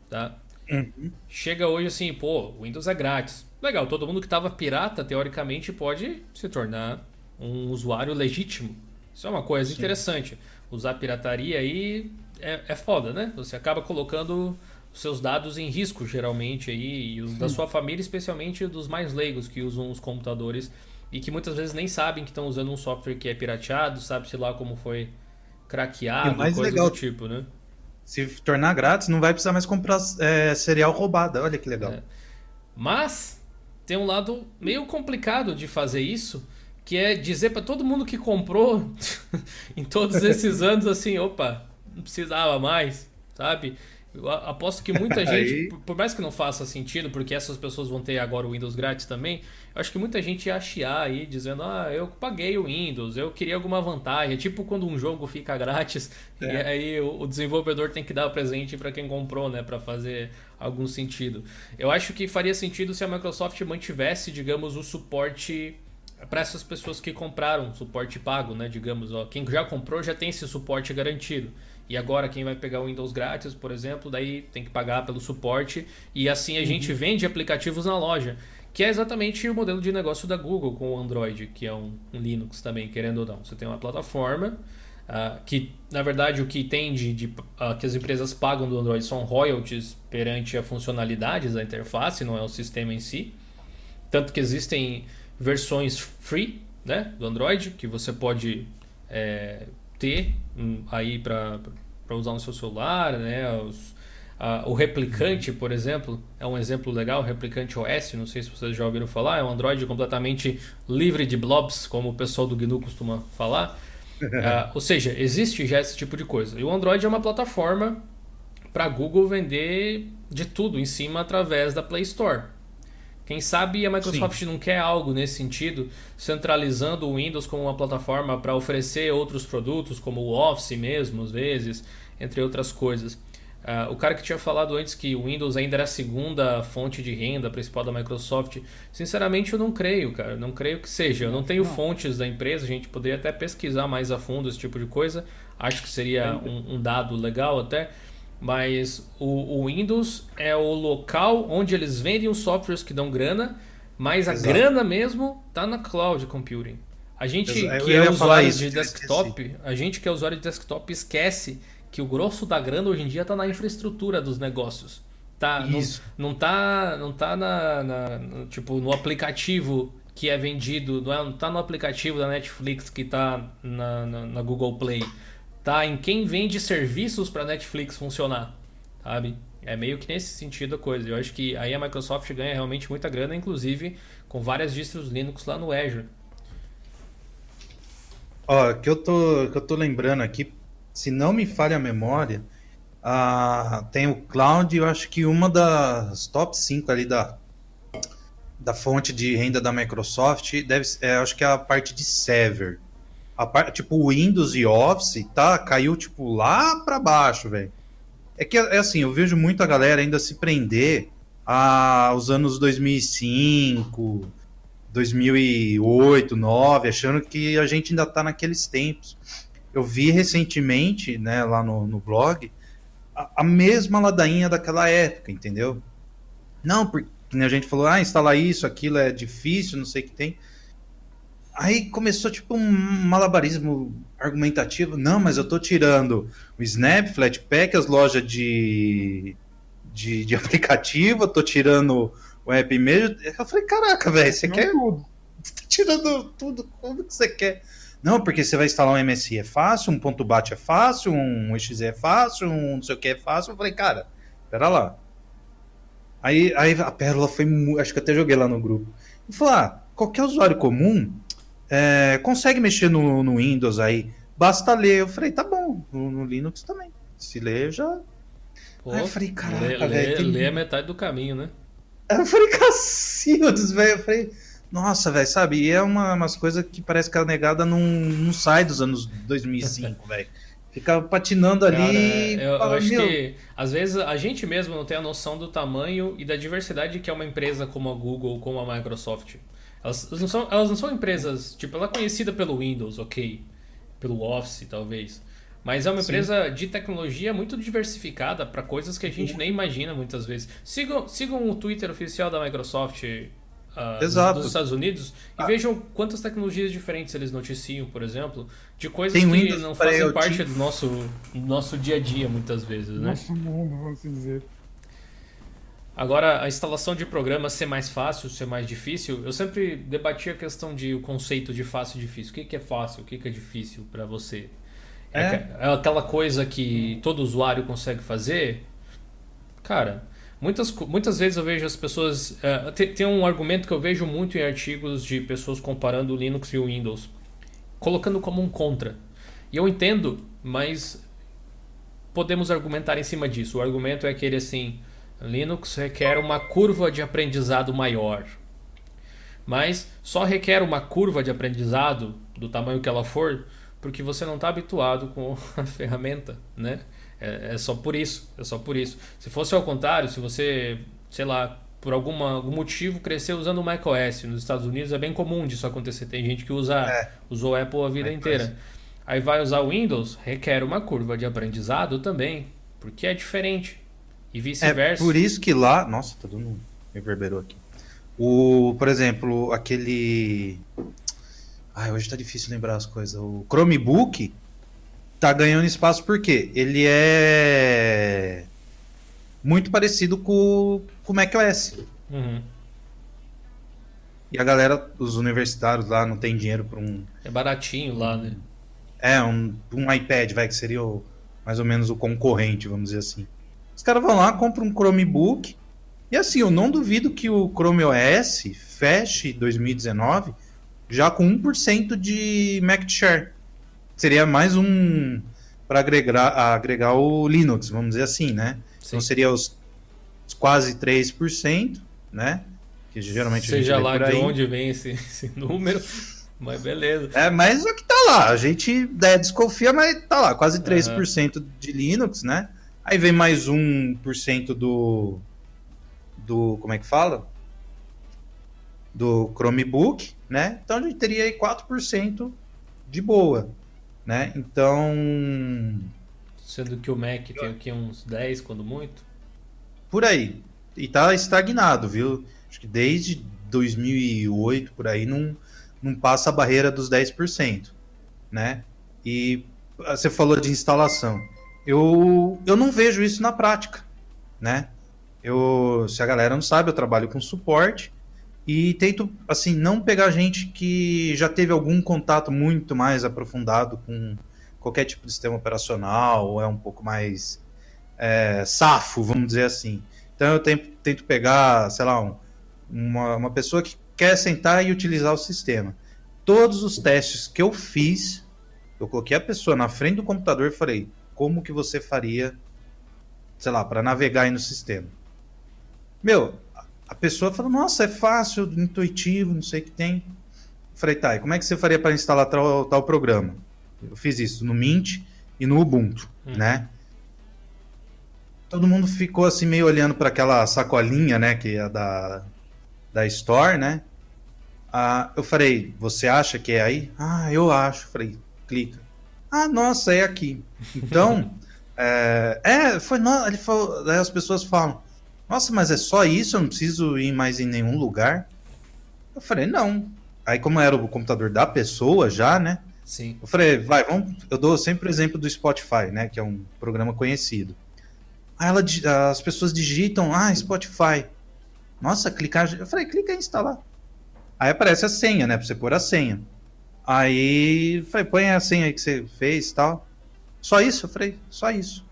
Tá? Uhum. Chega hoje assim, pô, o Windows é grátis. Legal, todo mundo que estava pirata, teoricamente, pode se tornar um usuário legítimo. Isso é uma coisa Sim. interessante. Usar pirataria aí é, é foda, né? Você acaba colocando os seus dados em risco, geralmente, aí, e os da sua família, especialmente dos mais leigos que usam os computadores e que muitas vezes nem sabem que estão usando um software que é pirateado, sabe-se lá como foi craqueado, mais coisa legal, do tipo, né? Se tornar grátis, não vai precisar mais comprar é, cereal roubado. Olha que legal. É. Mas tem um lado meio complicado de fazer isso, que é dizer para todo mundo que comprou [laughs] em todos esses [laughs] anos assim, opa, não precisava mais, sabe? Eu aposto que muita [laughs] gente, por mais que não faça sentido, porque essas pessoas vão ter agora o Windows grátis também, acho que muita gente ia chiar aí, dizendo, ah, eu paguei o Windows, eu queria alguma vantagem. É tipo quando um jogo fica grátis [laughs] é. e aí o desenvolvedor tem que dar presente para quem comprou, né, para fazer algum sentido. Eu acho que faria sentido se a Microsoft mantivesse, digamos, o suporte para essas pessoas que compraram suporte pago, né, digamos, ó, quem já comprou já tem esse suporte garantido. E agora quem vai pegar o Windows grátis, por exemplo, daí tem que pagar pelo suporte e assim a uhum. gente vende aplicativos na loja, que é exatamente o modelo de negócio da Google com o Android, que é um, um Linux também, querendo ou não. Você tem uma plataforma uh, que, na verdade, o que tem de, de uh, que as empresas pagam do Android são royalties perante a funcionalidades da interface, não é o sistema em si. Tanto que existem versões free né, do Android que você pode é, ter um, aí para usar no seu celular, né? Os, a, o replicante, por exemplo, é um exemplo legal, o replicante OS, não sei se vocês já ouviram falar, é um Android completamente livre de blobs, como o pessoal do GNU costuma falar. uh, [laughs] ou seja, existe já esse tipo de coisa. E o Android é uma plataforma para a Google vender de tudo em cima através da Play Store. Quem sabe a Microsoft Sim. não quer algo nesse sentido, centralizando o Windows como uma plataforma para oferecer outros produtos, como o Office mesmo, às vezes, entre outras coisas. Uh, o cara que tinha falado antes que o Windows ainda era a segunda fonte de renda principal da Microsoft, sinceramente eu não creio, cara. Não creio que seja. Eu não tenho não. fontes da empresa, a gente poderia até pesquisar mais a fundo esse tipo de coisa. Acho que seria um, um dado legal até. Mas o, o, Windows é o local onde eles vendem os softwares que dão grana, mas a Exato. grana mesmo tá na cloud computing. A gente que é usuário isso, de desktop, a gente que é usuário de desktop esquece que o grosso da grana hoje em dia está na infraestrutura dos negócios. Tá, isso. Não, não tá, não tá na, na no, tipo no aplicativo que é vendido, não, é, não tá no aplicativo da Netflix que está na, na, na Google Play tá em quem vende serviços para Netflix funcionar, sabe? É meio que nesse sentido a coisa. Eu acho que aí a Microsoft ganha realmente muita grana, inclusive com várias distros Linux lá no Azure. Ó, que eu tô que eu tô lembrando aqui, se não me falha a memória, tem o cloud, eu acho que uma das top 5 ali da da fonte de renda da Microsoft deve é, acho que é a parte de server a, tipo, Windows e Office, tá? Caiu, tipo, lá para baixo, velho. É que, é assim, eu vejo muita galera ainda se prender aos anos 2005, 2008, 2009, achando que a gente ainda tá naqueles tempos. Eu vi recentemente, né, lá no, no blog, a, a mesma ladainha daquela época, entendeu? Não, porque a gente falou, ah, instalar isso, aquilo é difícil, não sei o que tem. Aí começou tipo um malabarismo argumentativo. Não, mas eu tô tirando o Snap, Flatpak, as lojas de, de, de [laughs] aplicativo, eu tô tirando o app mesmo. Eu falei, caraca, velho, você quer. Tudo. [laughs] Tá tirando tudo, como que você quer? Não, porque você vai instalar um MSI é fácil, um ponto bat é fácil, um exe é fácil, um não sei o que é fácil. Eu falei, cara, pera lá. Aí, aí a pérola foi. Acho que até joguei lá no grupo. Ele falou: ah, qualquer usuário comum é, consegue mexer no, no, Windows aí, basta ler. Eu falei, tá bom, no, no Linux também. Se ler, já. Pô, aí eu falei, caraca, velho. Tem... Ler é metade do caminho, né? eu falei, cacildos, velho. Eu falei, nossa, velho, sabe? E é uma, umas coisas que parece que a negada não, não sai dos anos 2005, [laughs] velho. Fica patinando ali. Cara, eu, fala, eu, acho meu... que às vezes a gente mesmo não tem a noção do tamanho e da diversidade que é uma empresa como a Google, como a Microsoft. Elas, não são, elas não são empresas. Tipo, ela é conhecida pelo Windows, ok. Pelo Office, talvez. Mas é uma empresa Sim. de tecnologia muito diversificada para coisas que a gente nem imagina muitas vezes. Sigam, sigam o Twitter oficial da Microsoft uh, dos, dos, Estados Unidos e ah. vejam quantas tecnologias diferentes eles noticiam, por exemplo, de coisas Tem que Windows não fazem parte do nosso, nosso dia a dia muitas vezes, né? Nosso mundo, vamos dizer. Agora, a instalação de programas ser mais fácil, ser mais difícil, eu sempre debati a questão de o conceito de fácil e difícil. O que, que é fácil, o que, que é difícil para você? É? é? é aquela coisa que todo usuário consegue fazer? Cara, Muitas, muitas vezes eu vejo as pessoas. Uh, tem, tem, um argumento que eu vejo muito em artigos de pessoas comparando o Linux e o Windows, colocando como um contra. E eu entendo, mas podemos argumentar em cima disso. O argumento é aquele assim: Linux requer uma curva de aprendizado maior. Mas só requer uma curva de aprendizado, do tamanho que ela for, porque você não está habituado com [laughs] a ferramenta, né? É, é, só por isso, é só por isso. Se fosse ao contrário, se você, sei lá, por alguma, algum motivo cresceu usando o macOS, nos Estados Unidos é bem comum disso acontecer. Tem gente que usa, é. usou Apple a vida inteira. Aí vai usar o Windows, requer uma curva de aprendizado também, porque é diferente. E vice-versa. É por isso que lá, nossa, todo mundo reverberou aqui. O, por exemplo, aquele Ai, hoje tá difícil lembrar as coisas. O Chromebook tá ganhando espaço porque ele é muito parecido com, com o macOS. Uhum. E a galera, os universitários lá, não tem dinheiro para um. É baratinho lá, né? É, um, um iPad, vai, que seria o, mais ou menos o concorrente, vamos dizer assim. Os caras vão lá, compram um Chromebook. E assim, eu não duvido que o Chrome OS feche 2019 já com 1% de market share. Seria mais um para agregar, agregar o Linux, vamos dizer assim, né? Sim. Então seria os, os, quase 3%, né? Que geralmente Seja lá de onde vem esse, esse número. [laughs] Mas beleza. É, mas o que tá lá. A gente é, desconfia, mas tá lá, quase 3% uhum. de Linux, né? Aí vem mais 1% do. Do. Como é que fala? Do Chromebook, né? Então a gente teria aí 4% de boa, né? Então... Sendo que o Mac tem aqui uns 10, quando muito? Por aí. E tá estagnado, viu? Acho que desde 2008, por aí, não, não passa a barreira dos 10%, né? E você falou de instalação. Eu, eu não vejo isso na prática, né? Eu, se a galera não sabe, eu trabalho com suporte e tento, assim, não pegar gente que já teve algum contato muito mais aprofundado com qualquer tipo de sistema operacional, ou é um pouco mais é, safo, vamos dizer assim. Então eu tento, tento pegar, sei lá, um, uma, uma pessoa que quer sentar e utilizar o sistema. Todos os testes que eu fiz, eu coloquei a pessoa na frente do computador e falei, como que você faria, sei lá, para navegar aí no sistema? Meu, a pessoa fala, nossa, é fácil, intuitivo, não sei o que tem. falei, tá, e como é que você faria para instalar tal, tal programa? Eu fiz isso no Mint e no Ubuntu, hum. né? Todo mundo ficou assim meio olhando para aquela sacolinha, né, que é da, da Store, né? Ah, eu falei, você acha que é aí? Ah, eu acho. Falei, clica. Ah, nossa, é aqui. Então, é, [laughs] é, foi, não, ele falou, as pessoas falam, nossa, mas é só isso? Eu não preciso ir mais em nenhum lugar? Eu falei, não. Aí, como era o computador da pessoa já, né? Sim. Eu falei, vai, vamos. Eu dou sempre o exemplo do Spotify, né? Que é um programa conhecido. Aí ela, as pessoas digitam, ah, Spotify. Nossa, clicar. Eu falei, clica em instalar. Aí aparece a senha, né? Pra você pôr a senha. Aí, falei, põe a senha aí que você fez e tal. Só isso? Eu falei, só isso.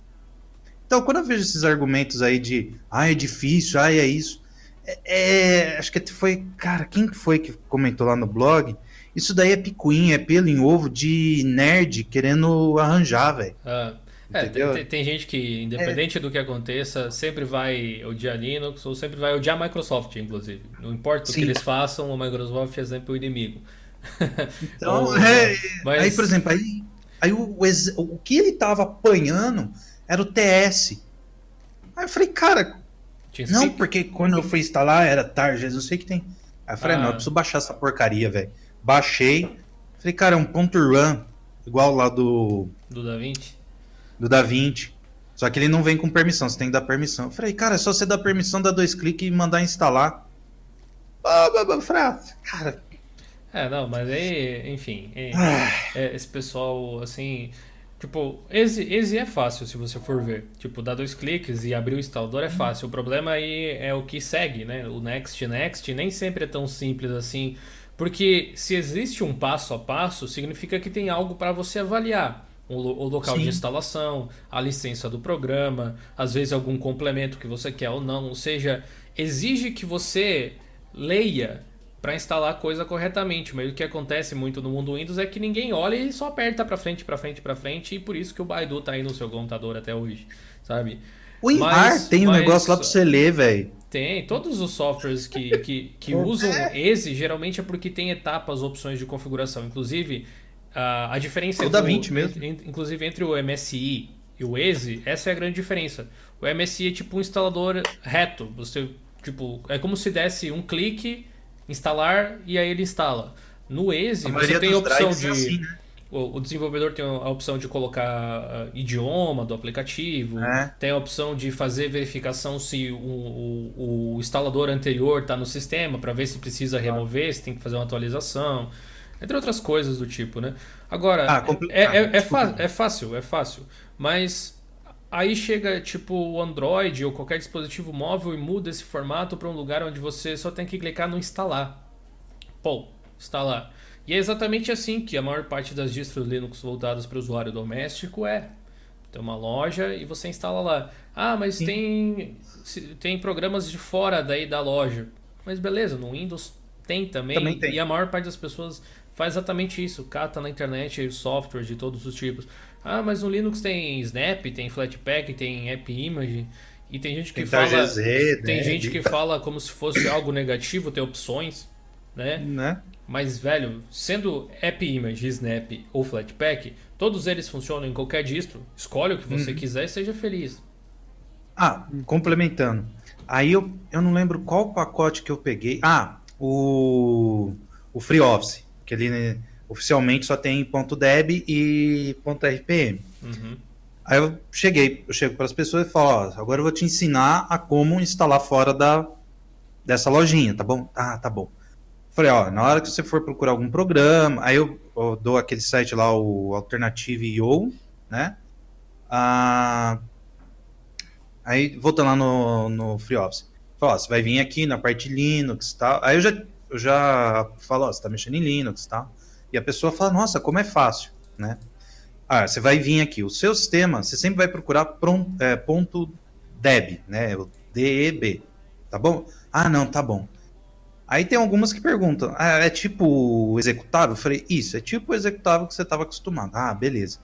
Então, quando eu vejo esses argumentos aí de, ah, é difícil, ah, é isso. É, é, acho que foi, cara, quem foi que comentou lá no blog? Isso daí é picuinha, é pelo em ovo de nerd querendo arranjar, velho. Ah. É, tem, tem, gente que, independente é. do que aconteça, sempre vai odiar Linux ou sempre vai odiar a Microsoft, inclusive. Não importa Sim. o que eles façam, a Microsoft é sempre o inimigo. [laughs] Então, ou, é, mas... aí, por exemplo, aí, aí o, o, o que ele tava apanhando era o TS. Aí eu falei, cara, não, porque quando eu fui instalar era tarde, não sei o que tem. Aí eu falei, ah. não, eu preciso baixar essa porcaria, velho. Baixei. Falei, cara, é um ponto run, igual lá do. Do DaVinci? Do DaVinci. Só que ele não vem com permissão, você tem que dar permissão. Eu falei, cara, é só você dar permissão, dar dois cliques e mandar instalar. Falei, ah, cara. É, não, mas aí, enfim, é, é, esse pessoal, assim, Tipo, esse, esse é fácil se você for ver. Tipo, dar dois cliques e abrir o instalador é fácil. O problema aí é o que segue, né? O next, next nem sempre é tão simples assim. Porque se existe um passo a passo, significa que tem algo para você avaliar. o local Sim. de instalação, a licença do programa, às vezes algum complemento que você quer ou não. Ou seja, exige que você leia para instalar a coisa corretamente. Mas o que acontece muito no mundo Windows é que ninguém olha e só aperta para frente, para frente, para frente, e por isso que o Baidu tá aí no seu computador até hoje, sabe? O INAR tem um negócio lá para você ler, velho. Tem, todos os softwares que, que, que usam esse geralmente é porque tem etapas, opções de configuração. Inclusive, a, a diferença entre, o, mesmo. inclusive entre o MSI e o EASY, essa é a grande diferença. O MSI é tipo um instalador reto. Você, tipo, é como se desse um clique, instalar e aí ele instala. No EASY, você tem a opção de. É assim, né? o, desenvolvedor tem a opção de colocar uh, idioma do aplicativo, é. tem a opção de fazer verificação se o, o, o instalador anterior está no sistema para ver se precisa remover, se tem que fazer uma atualização, entre outras coisas do tipo, né? Agora, ah, é, é, é, é fácil, é fácil, mas aí chega tipo o Android ou qualquer dispositivo móvel e muda esse formato para um lugar onde você só tem que clicar no instalar. Pô, instalar. E é exatamente assim que a maior parte das distros Linux voltadas para o usuário doméstico é. Tem uma loja e você instala lá. Ah, mas tem, tem programas de fora daí da loja. Mas beleza, no Windows tem também. também tem. E a maior parte das pessoas faz exatamente isso. Cata na internet softwares de todos os tipos. Ah, mas no Linux tem Snap, tem Flatpak, tem App Image. E tem gente que tem fala. GZ, tem né? gente que fala como se fosse algo negativo, tem opções. Né? né? Mas, velho, sendo App Image, Snap ou Flatpak, todos eles funcionam em qualquer distro. Escolhe o que você uhum. quiser e seja feliz. Ah, complementando. Aí eu, eu não lembro qual pacote que eu peguei. Ah, o, o FreeOffice, que ele né, oficialmente só tem .deb e .rpm. Uhum. Aí eu cheguei, eu chego para as pessoas e falo, ó, agora eu vou te ensinar a como instalar fora da dessa lojinha, tá bom? Ah, tá bom. Falei, ó, na hora que você for procurar algum programa, aí eu, eu dou aquele site lá, o Alternative.io, né? Ah, aí, voltando lá no, no FreeOffice. Falei, ó, você vai vir aqui na parte Linux e tal. Aí eu já, eu já falo, ó, você tá mexendo em Linux e tal. E a pessoa fala, nossa, como é fácil, né? Ah, você vai vir aqui, o seu sistema, você sempre vai procurar prom, é, ponto .deb, né? O DEB, tá bom? Ah, não, tá bom. Aí tem algumas que perguntam, ah, é tipo executável? Eu falei, isso, é tipo executável que você estava acostumado. Ah, beleza.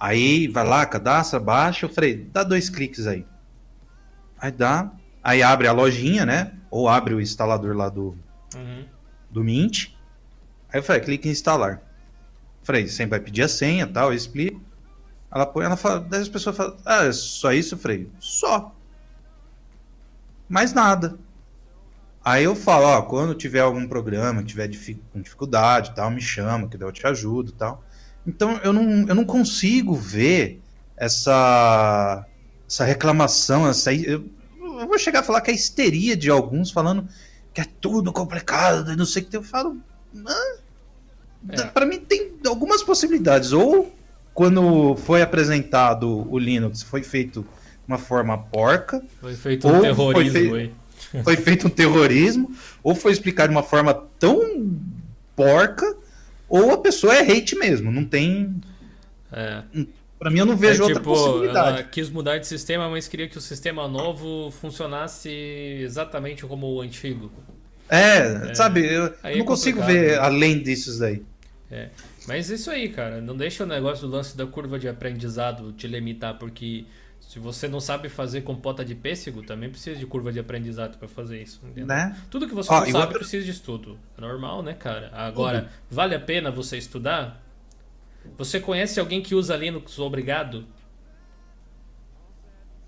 Aí vai lá, cadastra, baixa. Eu falei, dá dois cliques aí. Aí dá. Aí abre a lojinha, né? Ou abre o instalador lá do, uhum. do Mint. Aí eu falei, clique em instalar. Falei, sempre vai pedir a senha tal, eu explico. Ela põe, ela fala, daí as pessoas falam, ah, é só isso? Falei, só. Mais nada. Aí eu falo, ó, quando tiver algum programa, tiver com dificuldade tal, me chama, que daí eu te ajudo tal. Então eu não, eu não consigo ver essa, essa reclamação, essa, eu, eu vou chegar a falar que é histeria de alguns falando que é tudo complicado, não sei o que eu falo. É. Para mim tem algumas possibilidades. Ou quando foi apresentado o Linux, foi feito de uma forma porca. Foi feito um terrorismo foi feito, foi feito um terrorismo, ou foi explicado de uma forma tão porca, ou a pessoa é hate mesmo. Não tem. É. Pra mim, eu não vejo é, outra tipo, possibilidade. Ela quis mudar de sistema, mas queria que o sistema novo funcionasse exatamente como o antigo. É, é. sabe, eu não é consigo ver né? além disso daí. É. Mas isso aí, cara, não deixa o negócio do lance da curva de aprendizado te limitar, porque se você não sabe fazer compota de pêssego, também precisa de curva de aprendizado para fazer isso. Né? Tudo que você Ó, não sabe outro... precisa de estudo. É normal, né, cara? Agora, uhum. vale a pena você estudar? Você conhece alguém que usa Linux obrigado?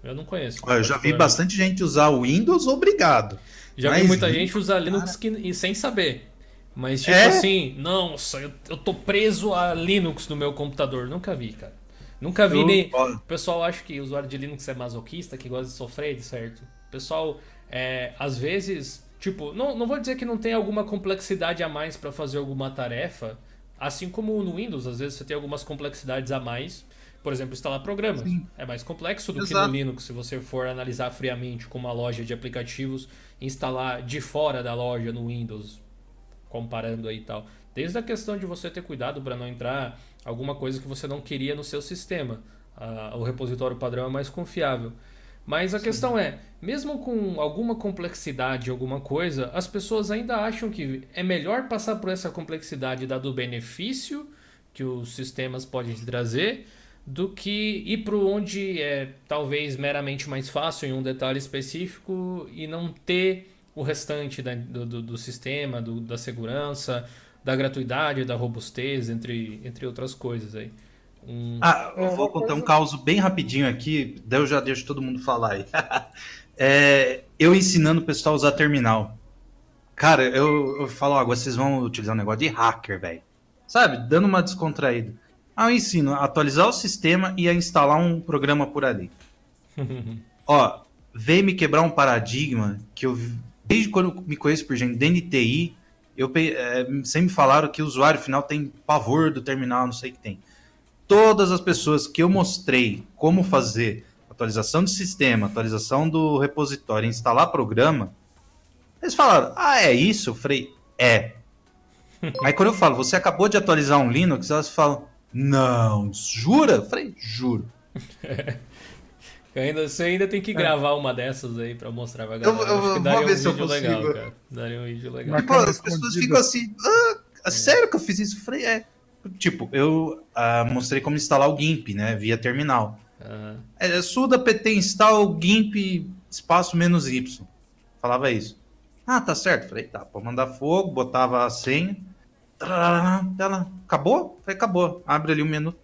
Eu não conheço. eu já vi bastante gente usar o Windows obrigado. Já vi muita gente usar Linux que, e sem saber. Mas tipo é? assim, nossa, eu, eu tô preso a Linux no meu computador. Nunca vi, cara. Nunca vi nem. O pessoal acha que o usuário de Linux é masoquista, que gosta de sofrer, certo? O pessoal, é, às vezes, tipo, não, não vou dizer que não tem alguma complexidade a mais para fazer alguma tarefa, assim como no Windows, às vezes você tem algumas complexidades a mais. Por exemplo, instalar programas. Sim. É mais complexo do Exato. que no Linux, se você for analisar friamente com uma loja de aplicativos, instalar de fora da loja no Windows comparando aí e tal. Desde a questão de você ter cuidado para não entrar alguma coisa que você não queria no seu sistema. O repositório padrão é mais confiável. Mas a Sim. questão é, mesmo com alguma complexidade, alguma coisa, as pessoas ainda acham que é melhor passar por essa complexidade dado o benefício que os sistemas podem trazer do que ir para onde é talvez meramente mais fácil em um detalhe específico e não ter o restante da, do, do, do, sistema, do, da segurança, da gratuidade, da robustez, entre, entre outras coisas aí. Um... Ah, eu vou contar um caso bem rapidinho aqui, daí eu já deixo todo mundo falar aí. [laughs] é, eu ensinando o pessoal a usar terminal. Cara, eu, eu falo, agora vocês vão utilizar um negócio de hacker, velho. Sabe? Dando uma descontraída. Ah, eu ensino a atualizar o sistema e a instalar um programa por ali. [laughs] Ó, veio me quebrar um paradigma que eu, desde quando eu me conheço por gente dentro de TI, eu é, sempre falaram que o usuário final tem pavor do terminal, não sei o que tem. Todas as pessoas que eu mostrei como fazer atualização do sistema, atualização do repositório, instalar programa, eles falaram: Ah, é isso? Eu falei: É. [laughs] Aí quando eu falo, você acabou de atualizar um Linux, elas falam: não, jura? Eu falei, juro. [laughs] ainda, você ainda tem que é. gravar é. uma dessas aí pra mostrar pra galera. Eu, eu, Acho que daria um vídeo legal, cara. Daria um vídeo legal. Tipo, as pessoas ficam assim, ah, é. sério que eu fiz isso? Eu falei, é. Tipo, eu uh, mostrei como instalar o GIMP, né, via terminal. Uhum. É, suda pt install GIMP espaço menos Y. Falava isso. Ah, tá certo. Falei, tá, pode mandar fogo, botava a senha. Ela, acabou? Falei, acabou. Abre ali o um menu.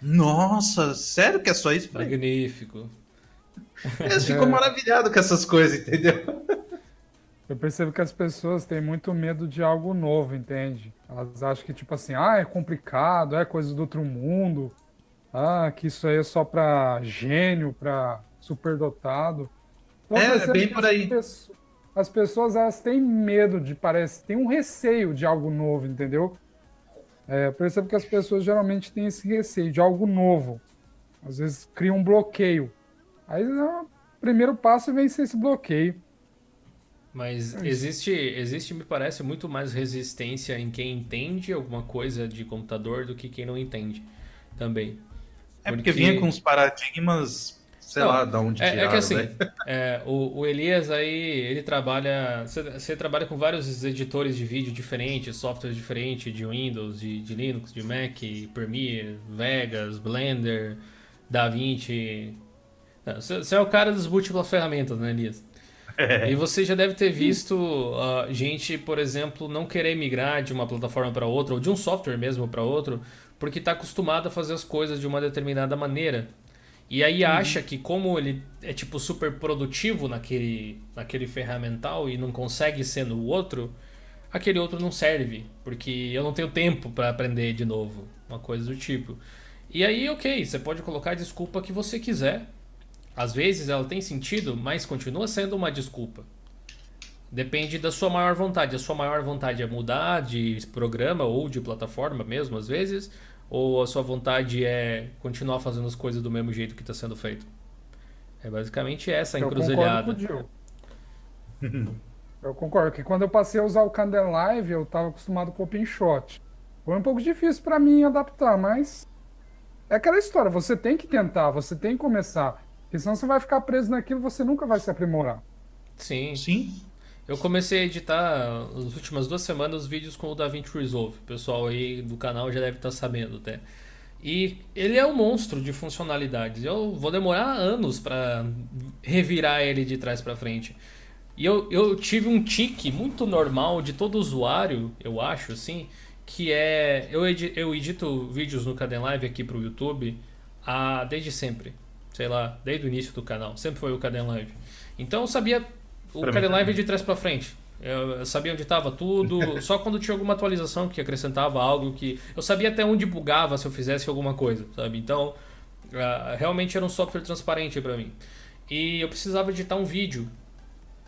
Nossa, sério que é só isso? Falei, Magnífico. Eles ficam é. maravilhados com essas coisas, entendeu? Eu percebo que as pessoas têm muito medo de algo novo, entende? Elas acham que, tipo assim, ah, é complicado, é coisa do outro mundo, ah, que isso aí é só pra gênio, pra superdotado. Então, é, é bem por aí. Pessoas, as pessoas elas têm medo de, parece, tem um receio de algo novo, entendeu? É, percebo que as pessoas geralmente têm esse receio de algo novo. Às vezes cria um bloqueio. Aí o primeiro passo é vencer esse bloqueio. Mas é existe, existe, me parece, muito mais resistência em quem entende alguma coisa de computador do que quem não entende também. É porque, porque vinha com os paradigmas sei não, lá de onde é, tiraram, é que assim, é, o, o, Elias aí, ele trabalha. Você trabalha com vários editores de vídeo diferentes, softwares diferentes, de Windows, de, de Linux, de Mac, Premiere, Vegas, Blender, DaVinci. Você é o cara das múltiplas ferramentas, né, Elias? É. E você já deve ter visto uh, gente, por exemplo, não querer migrar de uma plataforma para outra, ou de um software mesmo para outro, porque está acostumado a fazer as coisas de uma determinada maneira. E aí uhum. acha que como ele é tipo super produtivo naquele, naquele ferramental e não consegue ser no outro, aquele outro não serve, porque eu não tenho tempo para aprender de novo, uma coisa do tipo. E aí, ok, você pode colocar a desculpa que você quiser. Às vezes ela tem sentido, mas continua sendo uma desculpa. Depende da sua maior vontade. A sua maior vontade é mudar de programa ou de plataforma mesmo, às vezes, ou a sua vontade é continuar fazendo as coisas do mesmo jeito que está sendo feito? É basicamente essa a encruzilhada. Eu concordo, eu concordo que quando eu passei a usar o Candle Live, eu estava acostumado com o OpenShot. Foi um pouco difícil para mim adaptar, mas é aquela história, você tem que tentar, você tem que começar. Porque senão você vai ficar preso naquilo, você nunca vai se aprimorar. Sim. Sim. Eu comecei a editar nas últimas duas semanas vídeos com o DaVinci Resolve. O pessoal aí do canal já deve estar sabendo até. E ele é um monstro de funcionalidades. Eu vou demorar anos para revirar ele de trás para frente. E eu, eu tive um tique muito normal de todo usuário, eu acho, assim, que é. Eu edito, eu edito vídeos no Caden Live aqui pro YouTube há, desde sempre. Sei lá, desde o início do canal. Sempre foi o Caden Live. Então eu sabia o Caden Live de trás para frente. Eu sabia onde estava tudo, [laughs] só quando tinha alguma atualização que acrescentava algo que. Eu sabia até onde bugava se eu fizesse alguma coisa, sabe? Então, uh, realmente era um software transparente para mim. E eu precisava editar um vídeo.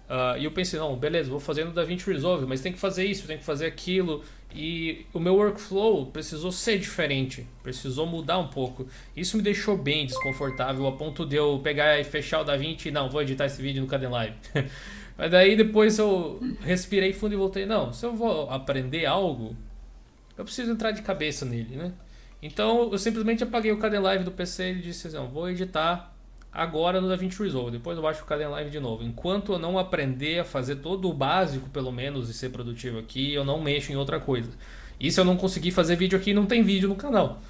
Uh, e eu pensei, não, beleza, vou fazer no DaVinci Resolve, mas tem que fazer isso, tem que fazer aquilo. E o meu workflow precisou ser diferente, precisou mudar um pouco. Isso me deixou bem desconfortável a ponto de eu pegar e fechar o DaVinci e não, vou editar esse vídeo no Caden Live. [laughs] Mas daí depois eu respirei fundo e voltei. Não, se eu vou aprender algo, eu preciso entrar de cabeça nele, né? Então eu simplesmente apaguei o Caden Live do PC e disse assim, vou editar agora no DaVinci Resolve, depois eu baixo o Caden Live de novo. Enquanto eu não aprender a fazer todo o básico, pelo menos, e ser produtivo aqui, eu não mexo em outra coisa. E se eu não conseguir fazer vídeo aqui, não tem vídeo no canal.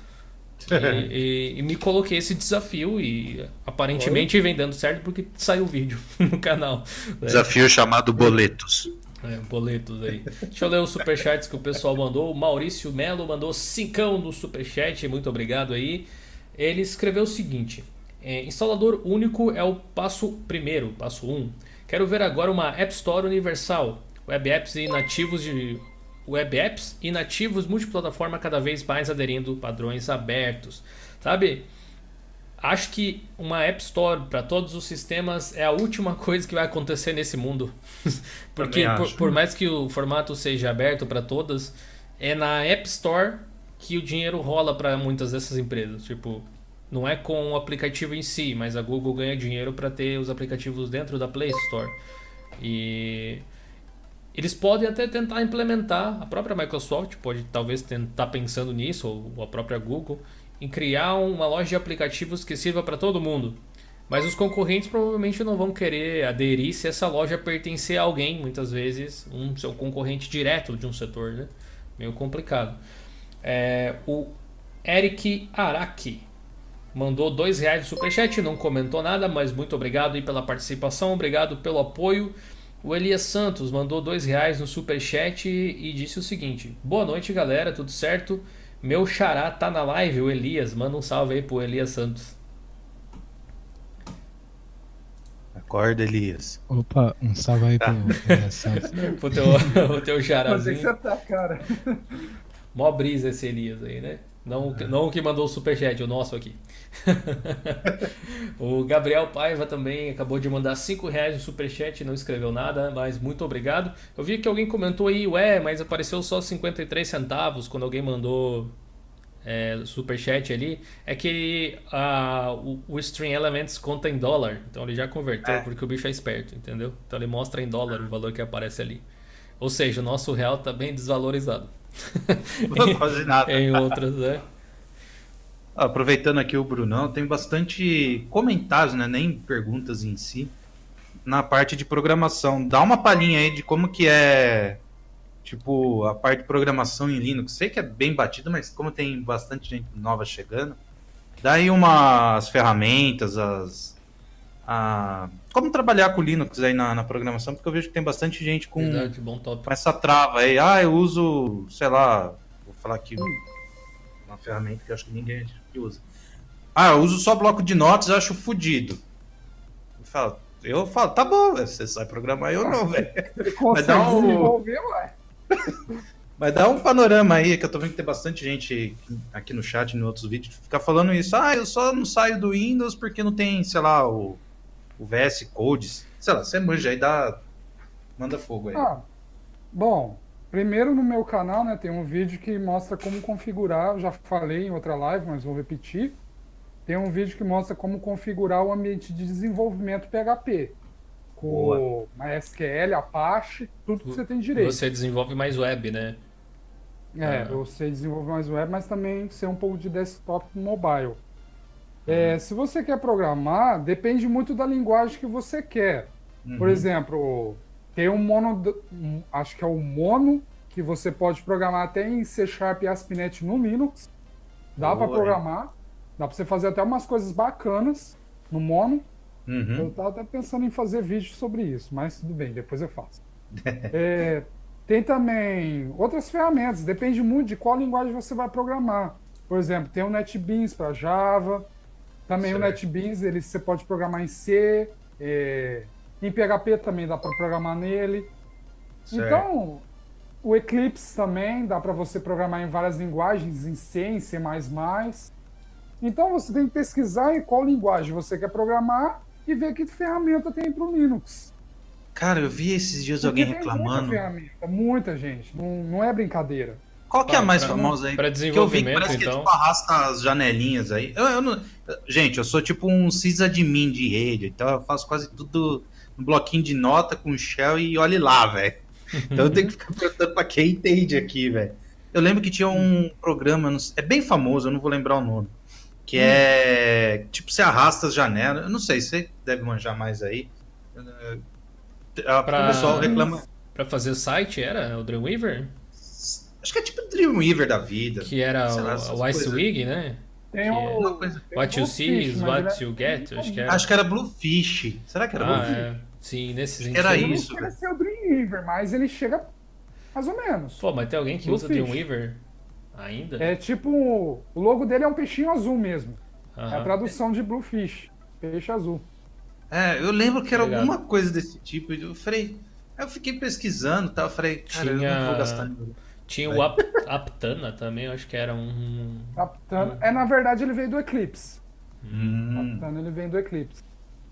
[laughs] e, e, e, me coloquei esse desafio e aparentemente Oi? vem dando certo porque saiu vídeo [laughs] no canal. Desafio chamado Boletos. É, boletos aí. Deixa eu ler os superchats que o pessoal mandou. O Maurício Melo mandou cincão no superchat, muito obrigado aí. Ele escreveu o seguinte: é, instalador único é o passo primeiro, passo 1. Um. Quero ver agora uma App Store universal, web apps e nativos de web apps e nativos multiplataforma cada vez mais aderindo padrões abertos. Sabe? Acho que uma App Store para todos os sistemas é a última [laughs] coisa que vai acontecer nesse mundo. [laughs] Porque por, por, mais que o formato seja aberto para todas, é na App Store que o dinheiro rola para muitas dessas empresas. Tipo, não é com o aplicativo em si, mas a Google ganha dinheiro para ter os aplicativos dentro da Play Store. E eles podem até tentar implementar, a própria Microsoft pode talvez estar pensando nisso, ou a própria Google, em criar uma loja de aplicativos que sirva para todo mundo. Mas os concorrentes provavelmente não vão querer aderir se essa loja pertencer a alguém, muitas vezes um seu concorrente direto de um setor, né? Meio complicado. É, o Eric Araki mandou dois reais de superchat, não comentou nada, mas muito obrigado aí pela participação, obrigado pelo apoio. O Elias Santos mandou dois reais no superchat e disse o seguinte: Boa noite, galera, tudo certo? Meu xará tá na live, o Elias. Manda um salve aí pro Elias Santos. Acorda, Elias. Opa, um salve aí pro Elias Santos. [laughs] pro teu, [laughs] o teu xarazinho. Mas que você tá, cara. Mó brisa esse Elias aí, né? Não, não o que mandou o superchat, o nosso aqui. [laughs] o Gabriel Paiva também acabou de mandar 5 reais no superchat, não escreveu nada, mas muito obrigado. Eu vi que alguém comentou aí, ué, mas apareceu só 53 centavos quando alguém mandou é, superchat ali. É que a, o, o String Elements conta em dólar, então ele já converteu, é. porque o bicho é esperto, entendeu? Então ele mostra em dólar o valor que aparece ali. Ou seja, o nosso real está bem desvalorizado. [laughs] Quase nada. em outras, né? Aproveitando aqui o Brunão, tem bastante comentários, né? Nem perguntas em si. Na parte de programação. Dá uma palhinha aí de como que é, tipo, a parte de programação em Linux. Sei que é bem batido, mas como tem bastante gente nova chegando, dá aí umas ferramentas, as, a, como trabalhar com Linux aí na, na, programação, porque eu vejo que tem bastante gente com, Verdade, com essa trava aí. Ah, eu uso, sei lá, vou falar aqui uma ferramenta que eu acho que ninguém usa. Ah, eu uso só bloco de notas, eu acho fodido. Eu falo, eu falo, tá bom, você sabe programar, eu não, velho. [laughs] Mas dá um... [laughs] um panorama aí, que eu tô vendo que tem bastante gente aqui no chat, em outros vídeos, ficar falando isso. Ah, eu só não saio do Windows porque não tem, sei lá, o o VS Codes. Sei lá, você manja aí, dá. Manda fogo aí. Ah, bom, primeiro no meu canal, né, tem um vídeo que mostra como configurar. Eu já falei em outra live, mas vou repetir. Tem um vídeo que mostra como configurar o ambiente de desenvolvimento PHP. Com MySQL, Apache, tudo que você tem direito. Você desenvolve mais web, né? É, ah. você desenvolve mais web, mas também ser um pouco de desktop mobile. É, se você quer programar, depende muito da linguagem que você quer. Uhum. Por exemplo, tem um mono, acho que é o mono, que você pode programar até em C Sharp e ASP.NET no Linux. Dá para programar, dá para você fazer até umas coisas bacanas no mono. Uhum. Eu tava até pensando em fazer vídeo sobre isso, mas tudo bem, depois eu faço. [laughs] é, tem também outras ferramentas, depende muito de qual linguagem você vai programar. Por exemplo, tem o NetBeans para Java, também o NetBeans, ele, você pode programar em C, é, em PHP também dá para programar nele. Então, o Eclipse também dá para você programar em várias linguagens, em C, em C++. Então você tem que pesquisar em qual linguagem você quer programar e ver que ferramenta tem para o Linux. Cara, eu vi esses dias Porque alguém reclamando. Muita ferramenta, muita gente, não, não é brincadeira. Qual que é a mais pra, famosa aí? Para desenvolvimento, que eu vi que parece então. que tipo, arrasta as janelinhas aí. Eu, eu não... Gente, eu sou tipo um sysadmin de rede, então eu faço quase tudo no bloquinho de nota com shell e olhe lá, velho. Então eu tenho que ficar [laughs] perguntando pra quem entende aqui, velho. Eu lembro que tinha um programa, é bem famoso, eu não vou lembrar o nome. Que hum. é. Tipo, você arrasta as janelas. Eu não sei, você deve manjar mais aí. Pra... O pessoal reclama. Pra fazer site era o Dreamweaver? Acho que é tipo o Dreamweaver da vida. Que era o, o Icewig, né? Tem um, é... coisa... What you see is what you get. Acho que era. Acho que era Bluefish. Será que era ah, Bluefish? É. Sim, nesse sentido. Era isso. Ele ser o Dreamweaver, mas ele chega mais ou menos. Pô, mas tem alguém que usa Dreamweaver ainda? É tipo. O logo dele é um peixinho azul mesmo. É a tradução de Bluefish. Peixe azul. É, eu lembro que era Obrigado. alguma coisa desse tipo. Eu falei. Eu fiquei pesquisando e tal. Eu falei, cara, Tinha... eu não vou gastar Tinha o Ap Aptana também, eu acho que era um. Aptana. É, na verdade, ele veio do Eclipse. Hum. Aptana ele vem do Eclipse.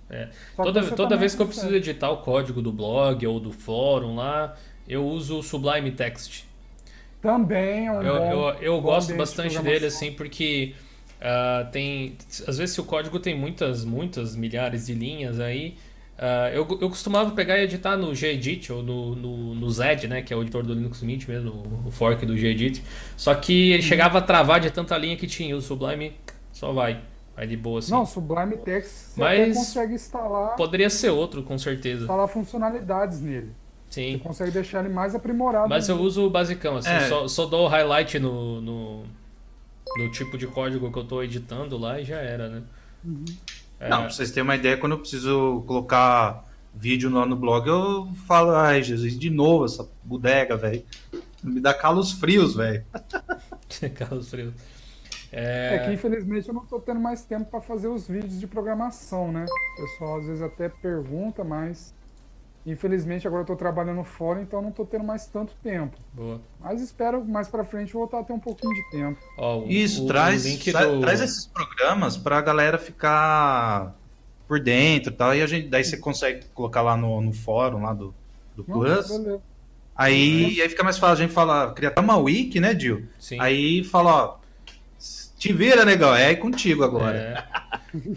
É. Toda, toda vez que eu preciso editar o código do blog ou do fórum lá, eu uso o Sublime Text. Também é um Eu, bom, eu, eu gosto bastante dele, assim, porque uh, tem. Às vezes, se o código tem muitas, muitas milhares de linhas aí. Uh, eu, eu costumava pegar e editar no Gedit ou no, no, no Zed, né, que é o editor do Linux Mint mesmo, o fork do Gedit. Só que ele chegava a travar de tanta linha que tinha. O Sublime só vai. Vai de boa assim. Não, Sublime Text você Mas consegue instalar. Poderia ser outro, com certeza. Instalar funcionalidades nele. Sim. Você consegue deixar ele mais aprimorado. Mas eu uso o basicão, assim, é. só, só dou highlight no, no, no, tipo de código que eu estou editando lá e já era, né? Uhum. É... Não, pra vocês terem uma ideia, quando eu preciso colocar vídeo lá no blog, eu falo, ai Jesus, de novo essa bodega, velho. Me dá calos frios, velho. [laughs] calos frios. É... é... que infelizmente eu não estou tendo mais tempo para fazer os vídeos de programação, né? O pessoal às vezes até pergunta, mas infelizmente agora eu estou trabalhando fora, então não estou tendo mais tanto tempo. Boa. Mas espero mais para frente voltar a ter um pouquinho de tempo. Oh, o, Isso, o, traz, o do... traz esses programas para a galera ficar por dentro, tal, e a gente, daí você consegue colocar lá no, no fórum lá do, do Plus. Beleza. Aí, aí fica mais fácil a gente falar, criar uma wiki, né, Dil? Sim. Aí fala, ó, te vira, negão. É contigo agora. É.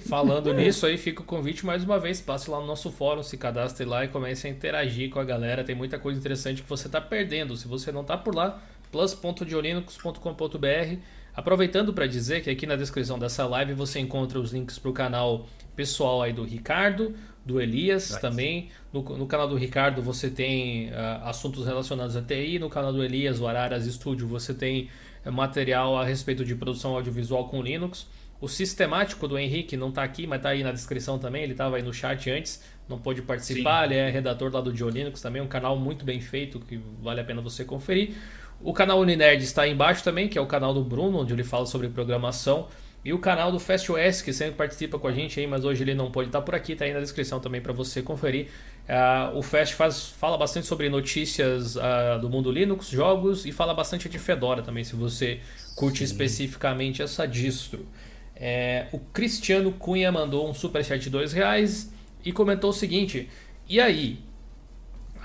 Falando nisso aí, fica o convite mais uma vez. Passe lá no nosso fórum, se cadastre lá e comece a interagir com a galera. Tem muita coisa interessante que você está perdendo. Se você não está por lá, plus.diolinux.com.br. Aproveitando para dizer que aqui na descrição dessa live você encontra os links para o canal pessoal aí do Ricardo, do Elias nice. também. No, no, canal do Ricardo você tem uh, assuntos relacionados a TI. No canal do Elias, o Araras Studio, você tem material a respeito de produção audiovisual com Linux. O sistemático do Henrique não está aqui, mas está aí na descrição também. Ele estava aí no chat antes, não pôde participar. Sim. Ele é redator lá do Dio Linux também, um canal muito bem feito que vale a pena você conferir. O canal Uninerd está aí embaixo também, que é o canal do Bruno, onde ele fala sobre programação. E o canal do FastOS, que sempre participa com a gente aí, mas hoje ele não pode estar por aqui, está aí na descrição também para você conferir. Uh, o Fast faz, fala bastante sobre notícias uh, do mundo Linux, jogos e fala bastante de Fedora também, se você curte Sim. especificamente essa distro. É, o Cristiano Cunha mandou um superchat de dois reais e comentou o seguinte: E aí?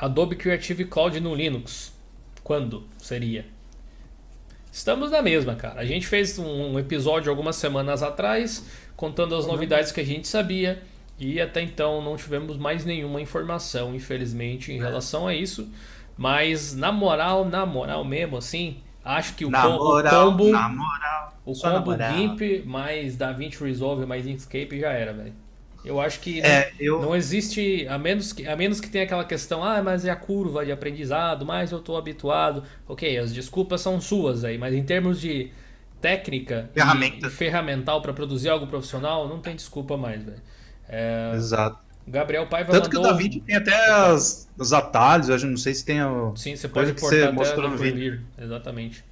Adobe Creative Cloud no Linux? Quando seria? Estamos na mesma, cara. A gente fez um episódio algumas semanas atrás contando as uhum. novidades que a gente sabia e até então não tivemos mais nenhuma informação, infelizmente, em é. relação a isso. Mas na moral, na moral mesmo, assim, acho que o, na com, moral, o combo, moral, o combo GIMP mais DaVinci Resolve mais Inkscape já era, velho. Eu acho que é, não, eu... não, existe, a menos, que, a menos que tenha aquela questão, ah, mas é a curva de aprendizado, mas eu estou habituado. Ok, as desculpas são suas aí, mas em termos de técnica Ferramenta. ferramental para produzir algo profissional, não tem desculpa mais, velho. É... Exato. Gabriel Paiva Tanto mandou... que o David tem até as, os atalhos, eu não sei se tem o... Sim, você pode importar até no vídeo. Exatamente.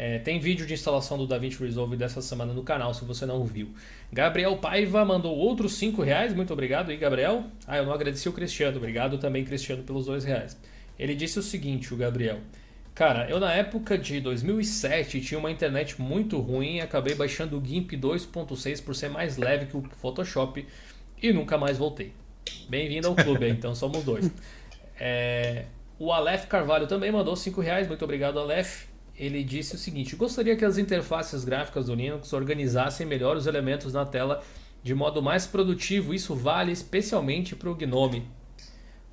É, tem vídeo de instalação do DaVinci Resolve dessa semana no canal, se você não viu. Gabriel Paiva mandou outros 5 reais, muito obrigado aí, Gabriel. Ah, eu não agradeci o Cristiano, obrigado também, Cristiano, pelos 2 reais. Ele disse o seguinte, o Gabriel. Cara, eu na época de 2007 tinha uma internet muito ruim e acabei baixando o GIMP 2.6 por ser mais leve que o Photoshop e nunca mais voltei. Bem-vindo ao clube, então somos dois. É, o Aleph Carvalho também mandou 5 reais, muito obrigado, Aleph ele disse o seguinte: gostaria que as interfaces gráficas do Linux organizassem melhor os elementos na tela de modo mais produtivo. Isso vale especialmente para o Gnome.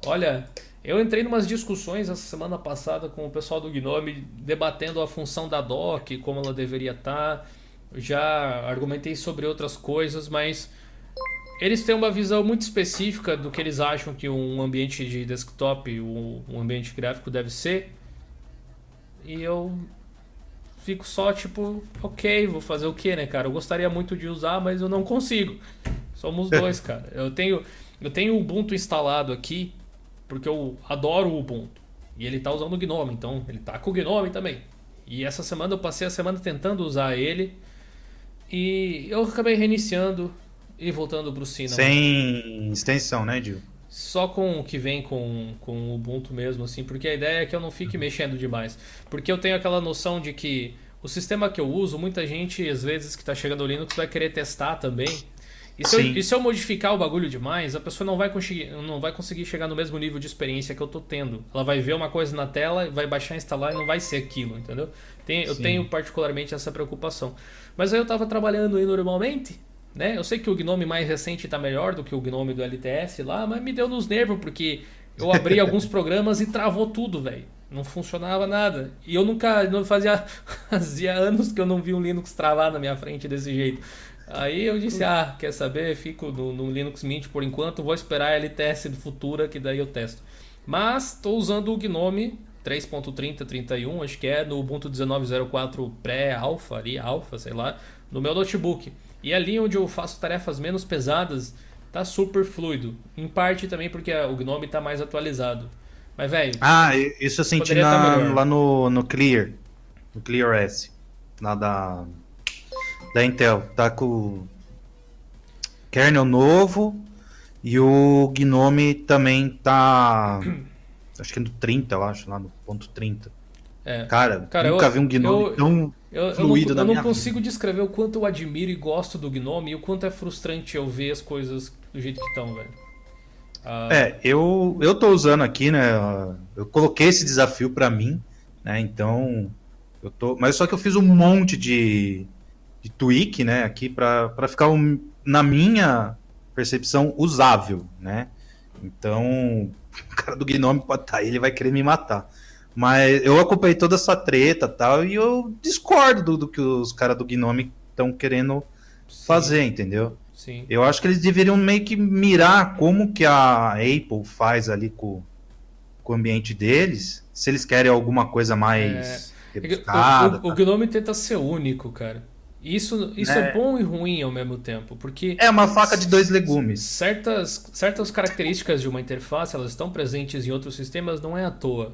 Olha, eu entrei em umas discussões essa semana passada com o pessoal do Gnome, debatendo a função da doc, como ela deveria estar. Tá. Já argumentei sobre outras coisas, mas eles têm uma visão muito específica do que eles acham que um ambiente de desktop, um ambiente gráfico deve ser. E eu fico só tipo, ok, vou fazer o que, né, cara? Eu gostaria muito de usar, mas eu não consigo. Somos [laughs] dois, cara. Eu tenho, eu tenho o Ubuntu instalado aqui, porque eu adoro o Ubuntu. E ele tá usando o Gnome, então ele tá com o Gnome também. E essa semana eu passei a semana tentando usar ele. E eu acabei reiniciando e voltando pro Cinnamon. Sem extensão, né, Dio? Só com o que vem com, com o Ubuntu mesmo, assim, porque a ideia é que eu não fique mexendo demais. Porque eu tenho aquela noção de que o sistema que eu uso, muita gente, às vezes, que está chegando no Linux, vai querer testar também. E se, eu, e se, eu, modificar o bagulho demais, a pessoa não vai, conseguir, não vai conseguir chegar no mesmo nível de experiência que eu tô tendo. Ela vai ver uma coisa na tela, vai baixar, instalar e não vai ser aquilo, entendeu? Tem, eu tenho particularmente essa preocupação. Mas aí eu tava trabalhando aí normalmente, né? Eu sei que o Gnome mais recente está melhor do que o Gnome do LTS lá, mas me deu nos nervos porque eu abri [laughs] alguns programas e travou tudo, velho. Não funcionava nada. E eu nunca, não fazia, [laughs] fazia anos que eu não vi um Linux travar na minha frente desse jeito. Aí eu disse, ah, quer saber? Fico no, no Linux Mint por enquanto, vou esperar a LTS do Futura, que daí eu testo. Mas estou usando o Gnome 3.30.31, acho que é no Ubuntu 19.04 pré-alpha, ali, alpha, sei lá, no meu notebook. E ali onde eu faço tarefas menos pesadas, tá super fluido. Em parte também porque o Gnome tá mais atualizado. Mas, velho. Ah, isso eu senti na, lá no, no Clear. No Clear S. Lá da. Da Intel. Tá com. Kernel novo. E o Gnome também tá. acho que é no 30, eu acho, lá no ponto 30. É. Cara, Cara, nunca eu, vi um Gnome eu, tão eu, fluido eu não, eu não consigo vida. descrever o quanto eu admiro e gosto do Gnome e o quanto é frustrante eu ver as coisas do jeito que estão, velho. Ah... É, eu, eu tô usando aqui, né? Eu coloquei esse desafio para mim, né? Então, eu tô. Mas só que eu fiz um monte de, de tweak, né? Aqui para ficar um, na minha percepção usável, né? Então, [laughs] o cara do Gnome pode estar tá aí, ele vai querer me matar. Mas eu acompanhei toda essa treta tal, e eu discordo do, do que os caras do Gnome estão querendo Sim. fazer, entendeu? Sim. Eu acho que eles deveriam meio que mirar como que a Apple faz ali com, com o ambiente deles, se eles querem alguma coisa mais é... rebuscada. O, o, o, Gnome tenta ser único, cara. Isso, isso é. é. bom e ruim ao mesmo tempo, porque... É uma faca de dois legumes. Certas, certas características de uma interface, elas estão presentes em outros sistemas, não é à toa.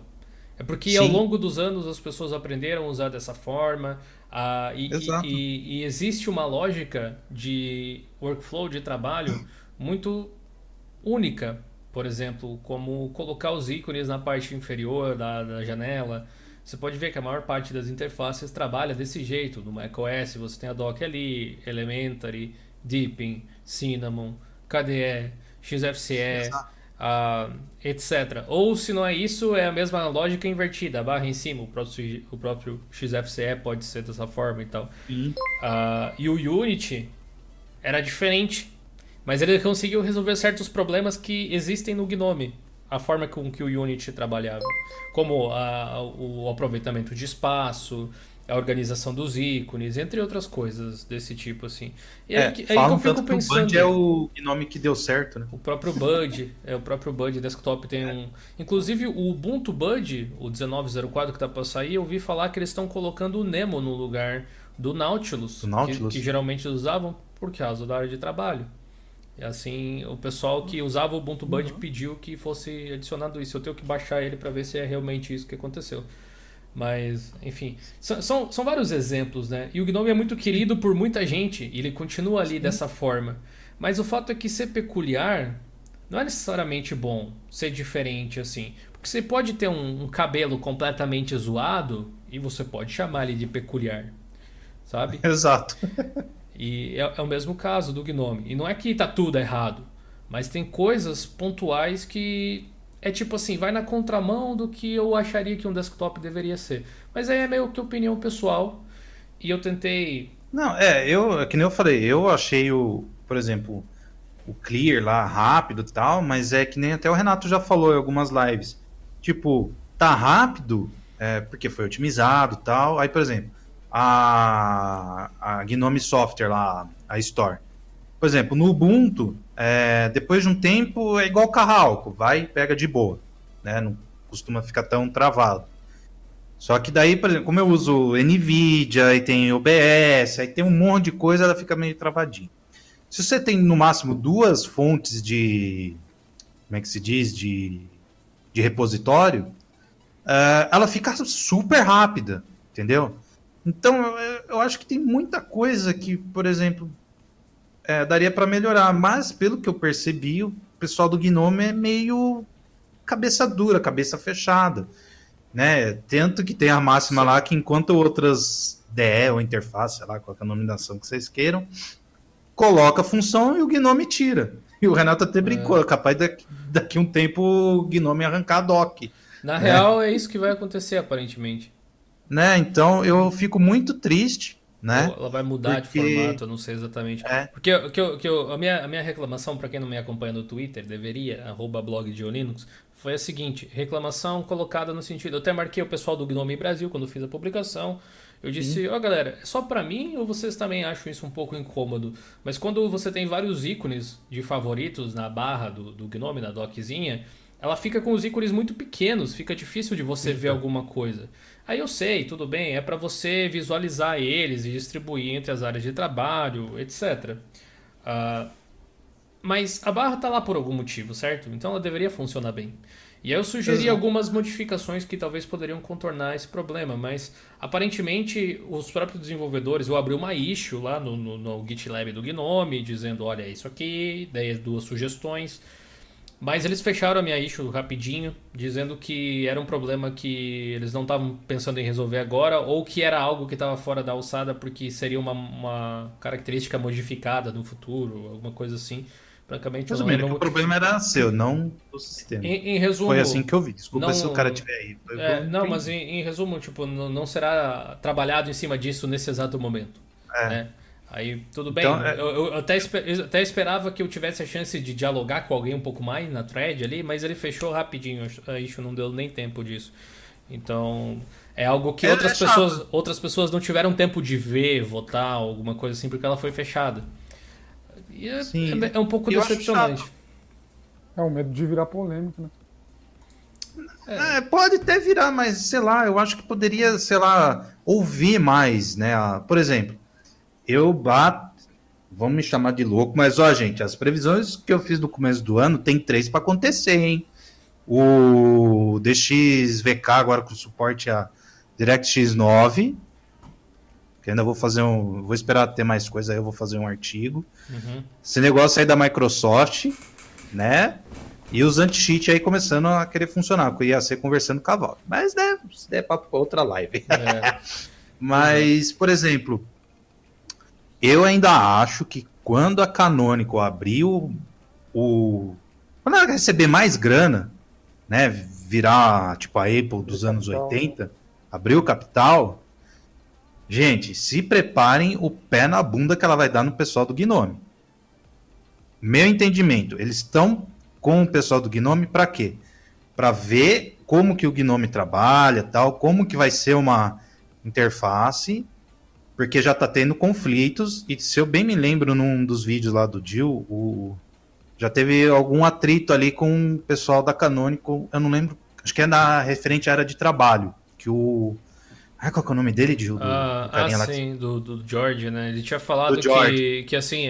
É porque Sim. ao longo dos anos as pessoas aprenderam a usar dessa forma. Uh, e, e, e, existe uma lógica de workflow de trabalho muito única. Por exemplo, como colocar os ícones na parte inferior da, da janela. Você pode ver que a maior parte das interfaces trabalha desse jeito. No macOS você tem a dock ali, Elementary, Deepin, Cinnamon, KDE, XFCE. Exato uh, etc. Ou se não é isso, é a mesma lógica invertida, a barra em cima, o próprio, o próprio XFCE pode ser dessa forma e tal. Uh, e o Unity era diferente, mas ele conseguiu resolver certos problemas que existem no Gnome, a forma com que o Unity trabalhava, como a, o aproveitamento de espaço, a organização dos ícones, entre outras coisas desse tipo, assim. E é, aí, aí que eu fico pensando. O Bud é o nome que deu certo, né? O próprio Bud, é o próprio Bud Desktop tem é. um. Inclusive o Ubuntu Bud, o 1904 que tá para sair, eu ouvi falar que eles estão colocando o Nemo no lugar do Nautilus, do Nautilus. Que, que, geralmente usavam por causa da área de trabalho. E assim, o pessoal que usava o Ubuntu Bud uhum. pediu que fosse adicionado isso. Eu tenho que baixar ele para ver se é realmente isso que aconteceu. Mas, enfim, são, são, são, vários exemplos, né? E o Gnome é muito querido por muita gente e ele continua ali Sim. dessa forma. Mas o fato é que ser peculiar não é necessariamente bom, ser diferente assim. Porque você pode ter um, um cabelo completamente zoado e você pode chamar ele de peculiar, sabe? [laughs] Exato. e é, é o mesmo caso do Gnome. E não é que tá tudo errado, mas tem coisas pontuais que é tipo assim, vai na contramão do que eu acharia que um desktop deveria ser. Mas aí é meio que opinião pessoal. E eu tentei. Não, é, eu, é que nem eu falei, eu achei o, por exemplo, o clear lá rápido e tal, mas é que nem até o Renato já falou em algumas lives. Tipo, tá rápido é, porque foi otimizado e tal. Aí, por exemplo, a, a Gnome Software lá, a Store. Por exemplo, no Ubuntu, é, depois de um tempo é igual carro vai pega de boa, né? Não costuma ficar tão travado. Só que daí, por exemplo, como eu uso NVIDIA e tem OBS, aí tem um monte de coisa, ela fica meio travadinha. Se você tem no máximo duas fontes de. Como é que se diz? De, de repositório, uh, ela fica super rápida, entendeu? Então, eu acho que tem muita coisa que, por exemplo, é, daria para melhorar, mas pelo que eu percebi, o pessoal do Gnome é meio cabeça dura, cabeça fechada, né? Tanto que tem a máxima lá que enquanto outras DE ou interface, sei lá, qual é a nominação que vocês queiram, coloca a função e o Gnome tira. E o Renato até brincou, é, capaz daqui, daqui um tempo o Gnome arrancar a dock. Na né? real, é isso que vai acontecer, aparentemente. Né? Então eu fico muito triste. Né? Ela vai mudar Porque... de formato, eu não sei exatamente. É. Porque que eu, que eu, a, minha, a minha reclamação, para quem não me acompanha no Twitter, deveria, arroba blog de Linux, foi a seguinte: reclamação colocada no sentido. Eu até marquei o pessoal do Gnome Brasil quando fiz a publicação. Eu disse, ó oh, galera, é só para mim ou vocês também acham isso um pouco incômodo? Mas quando você tem vários ícones de favoritos na barra do, do Gnome, na doczinha, ela fica com os ícones muito pequenos, fica difícil de você ver alguma coisa. Aí eu sei, tudo bem, é para você visualizar eles e distribuir entre as áreas de trabalho, etc. Uh, ah, mas a barra está lá por algum motivo, certo? Então ela deveria funcionar bem. E aí eu sugeri Exato. algumas modificações que talvez poderiam contornar esse problema, mas aparentemente os próprios desenvolvedores, eu abri uma issue lá no, no, no GitLab do Gnome, dizendo, olha, é isso aqui, daí duas sugestões. Mas eles fecharam a minha issue rapidinho, dizendo que era um problema que eles não estavam pensando em resolver agora, ou que era algo que estava fora da alçada porque seria uma, uma característica modificada no futuro, alguma coisa assim. Francamente, Resumindo, não... o problema era seu, não do sistema. Em, em, resumo... Foi assim que eu vi. Desculpa não, se o cara tiver aí. É, não, mas em, em, resumo, tipo, não, não, será trabalhado em cima disso nesse exato momento. É. Né? Aí, tudo bem. Então, é... eu, eu, até, eu até esperava que eu tivesse a chance de dialogar com alguém um pouco mais na thread ali, mas ele fechou rapidinho. Isso não deu nem tempo disso. Então, é algo que outras, pessoas, outras pessoas não tiveram tempo de ver, votar, alguma coisa assim, porque ela foi fechada. E é, é, é um pouco decepcionante. É o medo de virar polêmico, né? É. é. pode até virar, mas sei lá, eu acho que poderia, sei lá, ouvir mais, né? Por exemplo, eu bato, vamos me chamar de louco, mas ó, gente, as previsões que eu fiz no começo do ano tem três para acontecer, hein? O DXVK agora com suporte a DirectX 9, que ainda vou fazer um. Vou esperar ter mais coisa aí, eu vou fazer um artigo. Uhum. Esse negócio aí da Microsoft, né? E os anti-cheat aí começando a querer funcionar, porque ia ser conversando com a Valve. Mas, né, isso é para outra live. É. [laughs] Mas, por exemplo, eu ainda acho que quando a Canonical abriu o. Quando ela receber mais grana, né? Virar tipo a Apple dos anos 80, abrir o capital, Gente, se preparem o pé na bunda que ela vai dar no pessoal do Gnome. Meu entendimento, eles estão com o pessoal do Gnome para quê? Para ver como que o Gnome trabalha, tal, como que vai ser uma interface, porque já está tendo conflitos e se eu bem me lembro num dos vídeos lá do Jill, o já teve algum atrito ali com o pessoal da Canonical, eu não lembro, acho que é na referente à área de trabalho, que o ah, qual é o nome dele, Gil? Do, ah, do ah sim, do, do George, né? Ele tinha falado que, que, assim,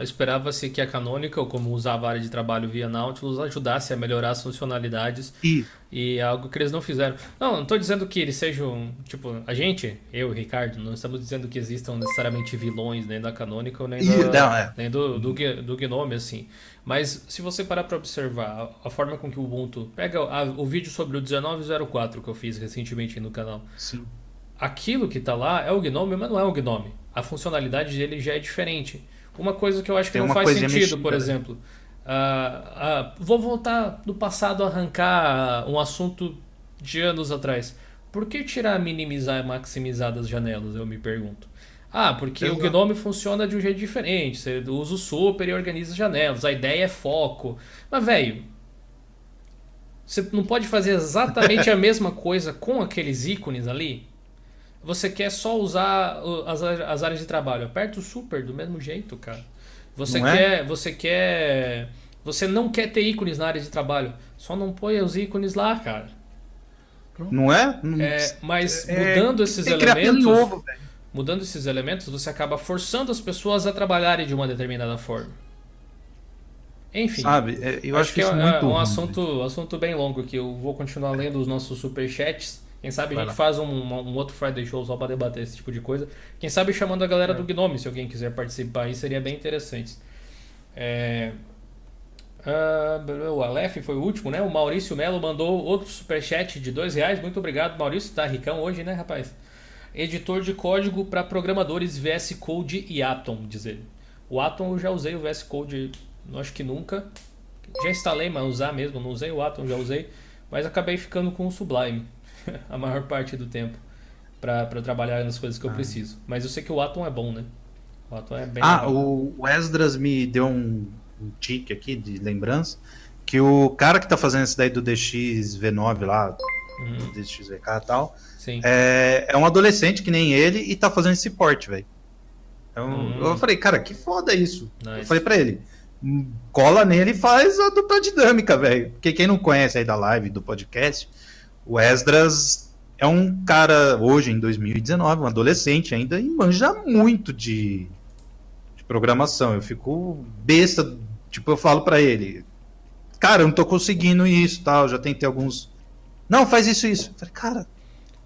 esperava-se que a Canonical, como usava a área de trabalho via Nautilus, ajudasse a melhorar as funcionalidades. E, e é algo que eles não fizeram. Não, não estou dizendo que eles sejam, tipo, a gente, eu e Ricardo, não estamos dizendo que existam necessariamente vilões nem da Canonical, nem, da, não, é. nem do, do, do Gnome, assim. Mas se você parar para observar a, forma com que o Ubuntu pega a, o vídeo sobre o 1904 que eu fiz recentemente no canal. Sim. Aquilo que está lá é o Gnome, mas não é o Gnome. A funcionalidade dele já é diferente. Uma coisa que eu acho que Tem não faz sentido, mexida, por né? Uh, uh, vou voltar do passado a arrancar um assunto de anos atrás. Por que tirar minimizar e maximizar das janelas? Eu me pergunto. Ah, porque Exato. o Gnome funciona de um jeito diferente. Você usa o super e organiza janelas. A ideia é foco. Mas, velho, você não pode fazer exatamente a [laughs] mesma coisa com aqueles ícones ali? Você quer só usar as, as áreas de trabalho. Aperta o super do mesmo jeito, cara. Você não é? quer. É? Você quer. Você não quer ter ícones na área de trabalho. Só não põe os ícones lá, cara. Não é? é mas é, mudando é, esses elementos. Novo, mudando esses elementos, você acaba forçando as pessoas a trabalharem de uma determinada forma. Enfim. Sabe, é, eu acho, acho que, que é, é um assunto, assunto bem longo que eu vou continuar lendo os nossos superchats. Quem sabe Vai a gente lá. faz um, um, outro Friday Show só para debater esse tipo de coisa. Quem sabe chamando a galera é. do Gnome, se alguém quiser participar aí, seria bem interessante. É... Uh, o Aleph foi o último, né? O Maurício Melo mandou outro superchat de dois reais. Muito obrigado, Maurício. Tá ricão hoje, né, rapaz? Editor de código para programadores VS Code e Atom, diz ele. O Atom eu já usei o VS Code não acho que nunca. Já instalei, mas usar mesmo, não usei o Atom, já usei. Mas acabei ficando com o Sublime [laughs] a maior parte do tempo para trabalhar nas coisas que eu ah. preciso. Mas eu sei que o Atom é bom, né? O Atom é bem Ah, legal. o Esdras me deu um, um tique aqui de lembrança que o cara que tá fazendo isso daí do DX V9 lá, uhum. DXVK e tal, Sim. É, é um adolescente que nem ele e tá fazendo esse porte, velho. Então, uhum. Eu falei, cara, que foda isso. Nice. Eu falei pra ele, cola nele e faz a dupla dinâmica, velho. Porque quem não conhece aí da live, do podcast, o Esdras é um cara, hoje em 2019, um adolescente ainda, e manja muito de, de programação. Eu fico besta, tipo, eu falo para ele, cara, eu não tô conseguindo isso, tal, já tentei alguns... Não, faz isso, isso. Eu falei, cara,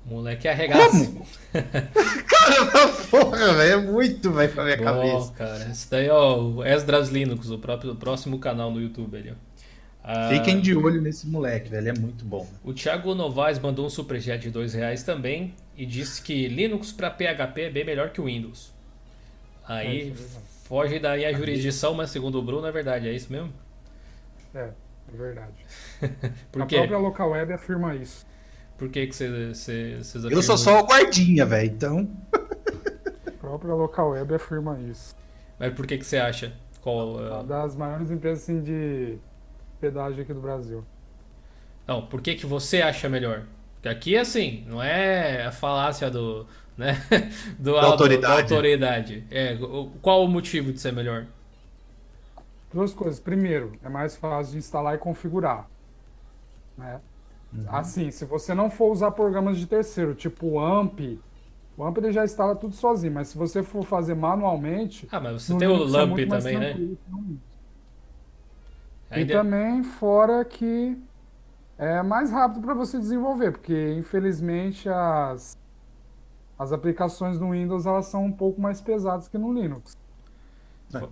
Moleque arregaça. Como? [laughs] cara, porra, velho, é muito, velho, pra minha Bom, cabeça. cara, esse daí, ó, o Esdras Linux, o, próprio, o próximo canal no YouTube ali, ó. Fiquem de olho nesse moleque, velho, é muito bom. O Thiago Novaes mandou um superchat de dois reais também e disse que Linux para PHP é bem melhor que o Windows. Aí é, foge daí a jurisdição, mas segundo o Bruno é verdade, é isso mesmo? É, é verdade. [laughs] Por a quê? própria local web afirma isso. Por que, que você, você, vocês Eu sou só o guardinha, velho, então. A própria local web afirma isso. Mas por que, que você acha? Qual, é... Uma das maiores empresas assim, de pedágio aqui do Brasil. Não, por que, que você acha melhor? Porque aqui, assim, não é a falácia do. Né? [laughs] do da autoridade. Da autoridade. É, qual o motivo de ser melhor? Duas coisas. Primeiro, é mais fácil de instalar e configurar. Né? Uhum. Assim, se você não for usar programas de terceiro, tipo o AMP, o AMP ele já instala tudo sozinho, mas se você for fazer manualmente. Ah, mas você tem o LAMP é também, né? E também, fora que é mais rápido para você desenvolver, porque infelizmente as, as aplicações no Windows elas são um pouco mais pesadas que no Linux.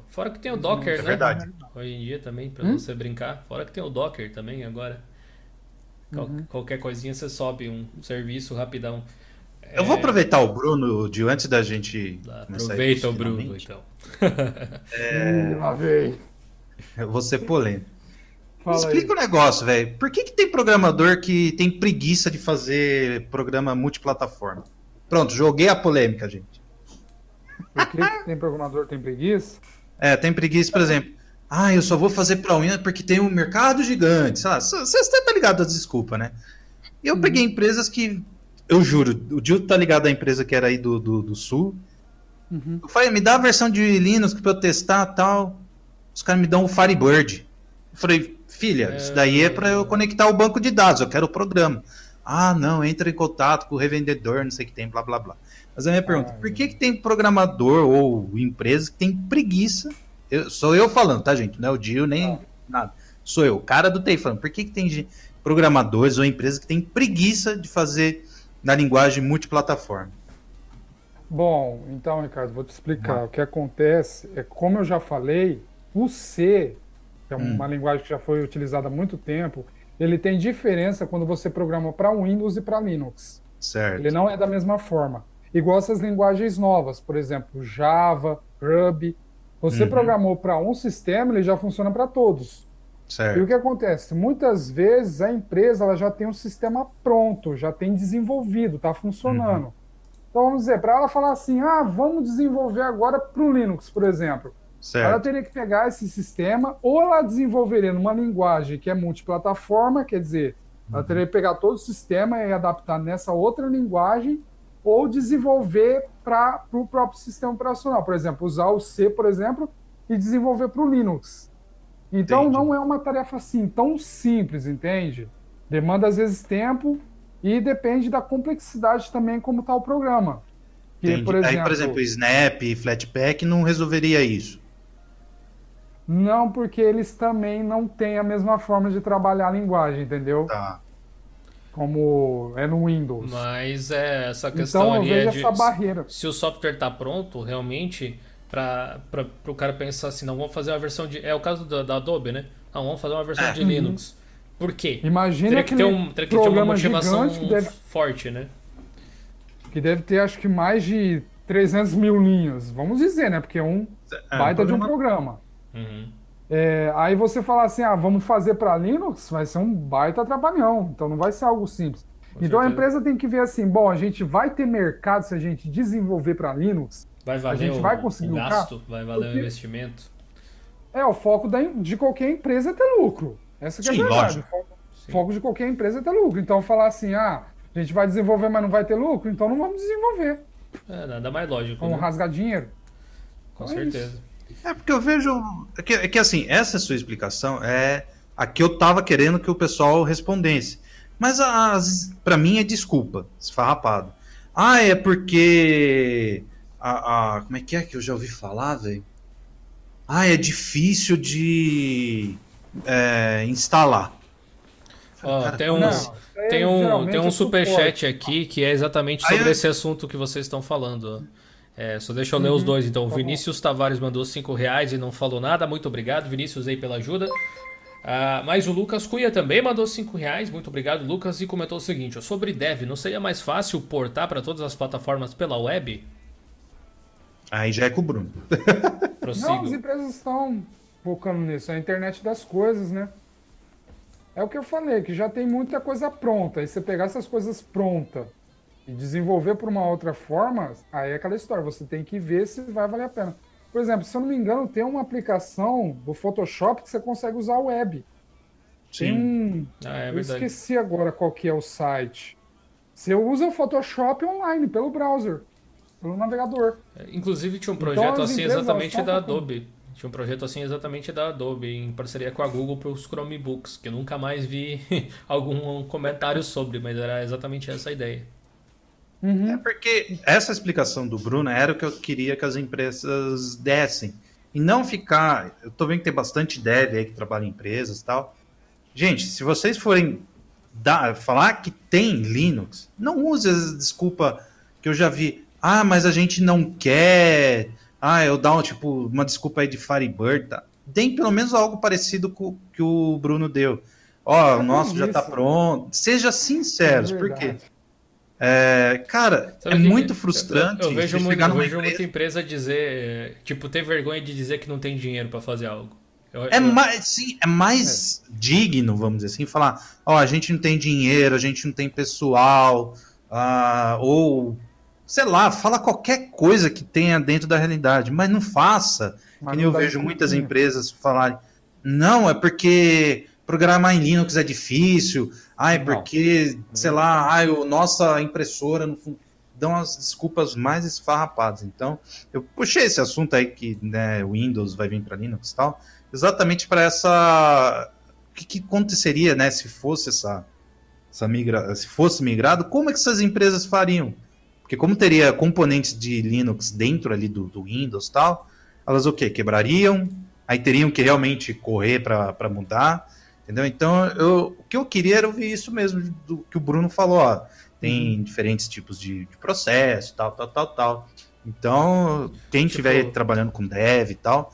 Fora que tem o Docker, é né? Verdade. Hoje em dia também, para hum? você brincar. Fora que tem o Docker também agora. Uhum. Qualquer coisinha você sobe um serviço rapidão. Eu é... vou aproveitar o Bruno de antes da gente. Aproveita o Bruno, então. [laughs] é... Lá vem. Eu vou ser polêmico. Fala Explica o um negócio, velho. Por que, que tem programador que tem preguiça de fazer programa multiplataforma? Pronto, joguei a polêmica, gente. Por que, que tem programador que tem preguiça? É, tem preguiça, por exemplo. Ah, eu só vou fazer para Windows porque tem um mercado gigante. Você está ligado às desculpas, né? Eu uhum. peguei empresas que. Eu juro, o Dil tá ligado à empresa que era aí do, do, do Sul. Uhum. Eu falei, me dá a versão de Linux para eu testar tal. Os caras me dão o Firebird. Eu falei, filha, é... isso daí é para eu conectar o banco de dados, eu quero o programa. Ah, não, entra em contato com o revendedor, não sei o que tem, blá blá blá. Mas a minha pergunta, ah, por que, que tem programador ou empresa que tem preguiça eu, sou eu falando, tá, gente? Não é o Dio nem ah. nada. Sou eu, cara do TI falando. Por que, que tem programadores ou empresas que têm preguiça de fazer na linguagem multiplataforma? Bom, então, Ricardo, vou te explicar. O que acontece é, como eu já falei, o C, que é uma hum. linguagem que já foi utilizada há muito tempo, ele tem diferença quando você programa para Windows e para Linux. Certo. Ele não é da mesma forma. Igual essas linguagens novas, por exemplo, Java, Ruby, você uhum. programou para um sistema, ele já funciona para todos. Certo. E o que acontece? Muitas vezes a empresa ela já tem um sistema pronto, já tem desenvolvido, está funcionando. Uhum. Então vamos dizer, para ela falar assim, ah, vamos desenvolver agora para o Linux, por exemplo. Certo. Ela teria que pegar esse sistema, ou ela desenvolveria numa linguagem que é multiplataforma, quer dizer, ela uhum. teria que pegar todo o sistema e adaptar nessa outra linguagem, ou desenvolver para o próprio sistema operacional. Por exemplo, usar o C, por exemplo, e desenvolver para o Linux. Então Entendi. não é uma tarefa assim tão simples, entende? Demanda às vezes tempo e depende da complexidade também como está o programa. Que, por exemplo, Aí, por exemplo, Snap, Flatpak não resolveria isso. Não, porque eles também não têm a mesma forma de trabalhar a linguagem, entendeu? Tá. Como é no Windows. Mas é essa questão então, ali é de, essa barreira. Se o software está pronto, realmente, para o cara pensar assim, não vamos fazer uma versão de. É o caso da, da Adobe, né? Não, vamos fazer uma versão é. de uhum. Linux. Por quê? Imagina teria que ter, um, teria que ter uma motivação deve, forte, né? Que deve ter, acho que, mais de 300 mil linhas. Vamos dizer, né? Porque é um é, baita de um programa. Uhum. É, aí você fala assim, ah, vamos fazer para Linux, vai ser um baita trabalhão, então não vai ser algo simples. Com então certeza. a empresa tem que ver assim, bom, a gente vai ter mercado se a gente desenvolver para Linux, vai valer a gente o, vai conseguir o gasto, vai valer o investimento. É, o foco da, de qualquer empresa é ter lucro. Essa que é a verdade. O foco, foco de qualquer empresa é ter lucro. Então falar assim, ah, a gente vai desenvolver, mas não vai ter lucro, então não vamos desenvolver. É, nada mais lógico. Vamos né? rasgar dinheiro. Com então é certeza. É é porque eu vejo. É que, é que assim, essa sua explicação é a que eu tava querendo que o pessoal respondesse. Mas para mim é desculpa, esfarrapado. Ah, é porque. A, a, como é que é que eu já ouvi falar, velho? Ah, é difícil de é, instalar. Oh, tem um, não, tem um, tem um superchat aqui que é exatamente sobre esse assunto que vocês estão falando. É, só deixa eu ler uhum. os dois. Então, tá Vinícius Tavares mandou 5 reais e não falou nada. Muito obrigado, Vinícius, aí pela ajuda. Uh, mas o Lucas Cunha também mandou 5 reais. Muito obrigado, Lucas. E comentou o seguinte: sobre Dev, não seria mais fácil portar para todas as plataformas pela web? Aí já é com o Bruno. [laughs] não, as empresas estão focando nisso. É a internet das coisas, né? É o que eu falei, que já tem muita coisa pronta. E você pegar essas coisas prontas e desenvolver por uma outra forma, aí é aquela história, você tem que ver se vai valer a pena. Por exemplo, se eu não me engano, tem uma aplicação do Photoshop que você consegue usar web. Sim. Tem um... Ah, é eu esqueci agora qual que é o site. Você usa o Photoshop online, pelo browser, pelo navegador. É, inclusive tinha um então, projeto então, assim exatamente da Adobe. Tinha um projeto assim exatamente da Adobe, em parceria com a Google para os Chromebooks, que eu nunca mais vi [laughs] algum comentário sobre, mas era exatamente essa a ideia. Uhum. É porque essa explicação do Bruno era o que eu queria que as empresas dessem. E não ficar. Eu tô vendo que tem bastante dev aí que trabalha em empresas e tal. Gente, se vocês forem dar, falar que tem Linux, não use a desculpa que eu já vi. Ah, mas a gente não quer. Ah, eu um, tipo, uma desculpa aí de Firebird. Tá? Deem pelo menos algo parecido com o que o Bruno deu. Ó, oh, o nosso já tá pronto. Seja sincero, é por quê? É, cara, Sabe é muito frustrante. Eu, eu vejo, muito, eu vejo muita empresa dizer, tipo, ter vergonha de dizer que não tem dinheiro para fazer algo. Eu, é, mais, sim, é mais é. digno, vamos dizer assim, falar: ó, a gente não tem dinheiro, a gente não tem pessoal, uh, ou sei lá, fala qualquer coisa que tenha dentro da realidade, mas não faça. Mas que nem eu vejo muitas empresas falarem: não, é porque programar em Linux é difícil, ai, porque, sei lá, ai, o, nossa impressora não dão as desculpas mais esfarrapadas. Então, eu puxei esse assunto aí que né, Windows vai vir para Linux e tal, exatamente para essa o que, que, aconteceria, né, se fosse essa essa migra... se fosse migrado, como é que essas empresas fariam? Porque como teria componentes de Linux dentro ali do, do Windows e tal, elas o quê? Quebrariam, aí teriam que realmente correr para mudar. Entendeu? Então, eu, o que eu queria era ouvir isso mesmo, do que o Bruno falou, ó. Tem uhum. diferentes tipos de, de, processo, tal, tal, tal, tal. Então, quem estiver tipo... trabalhando com dev e tal,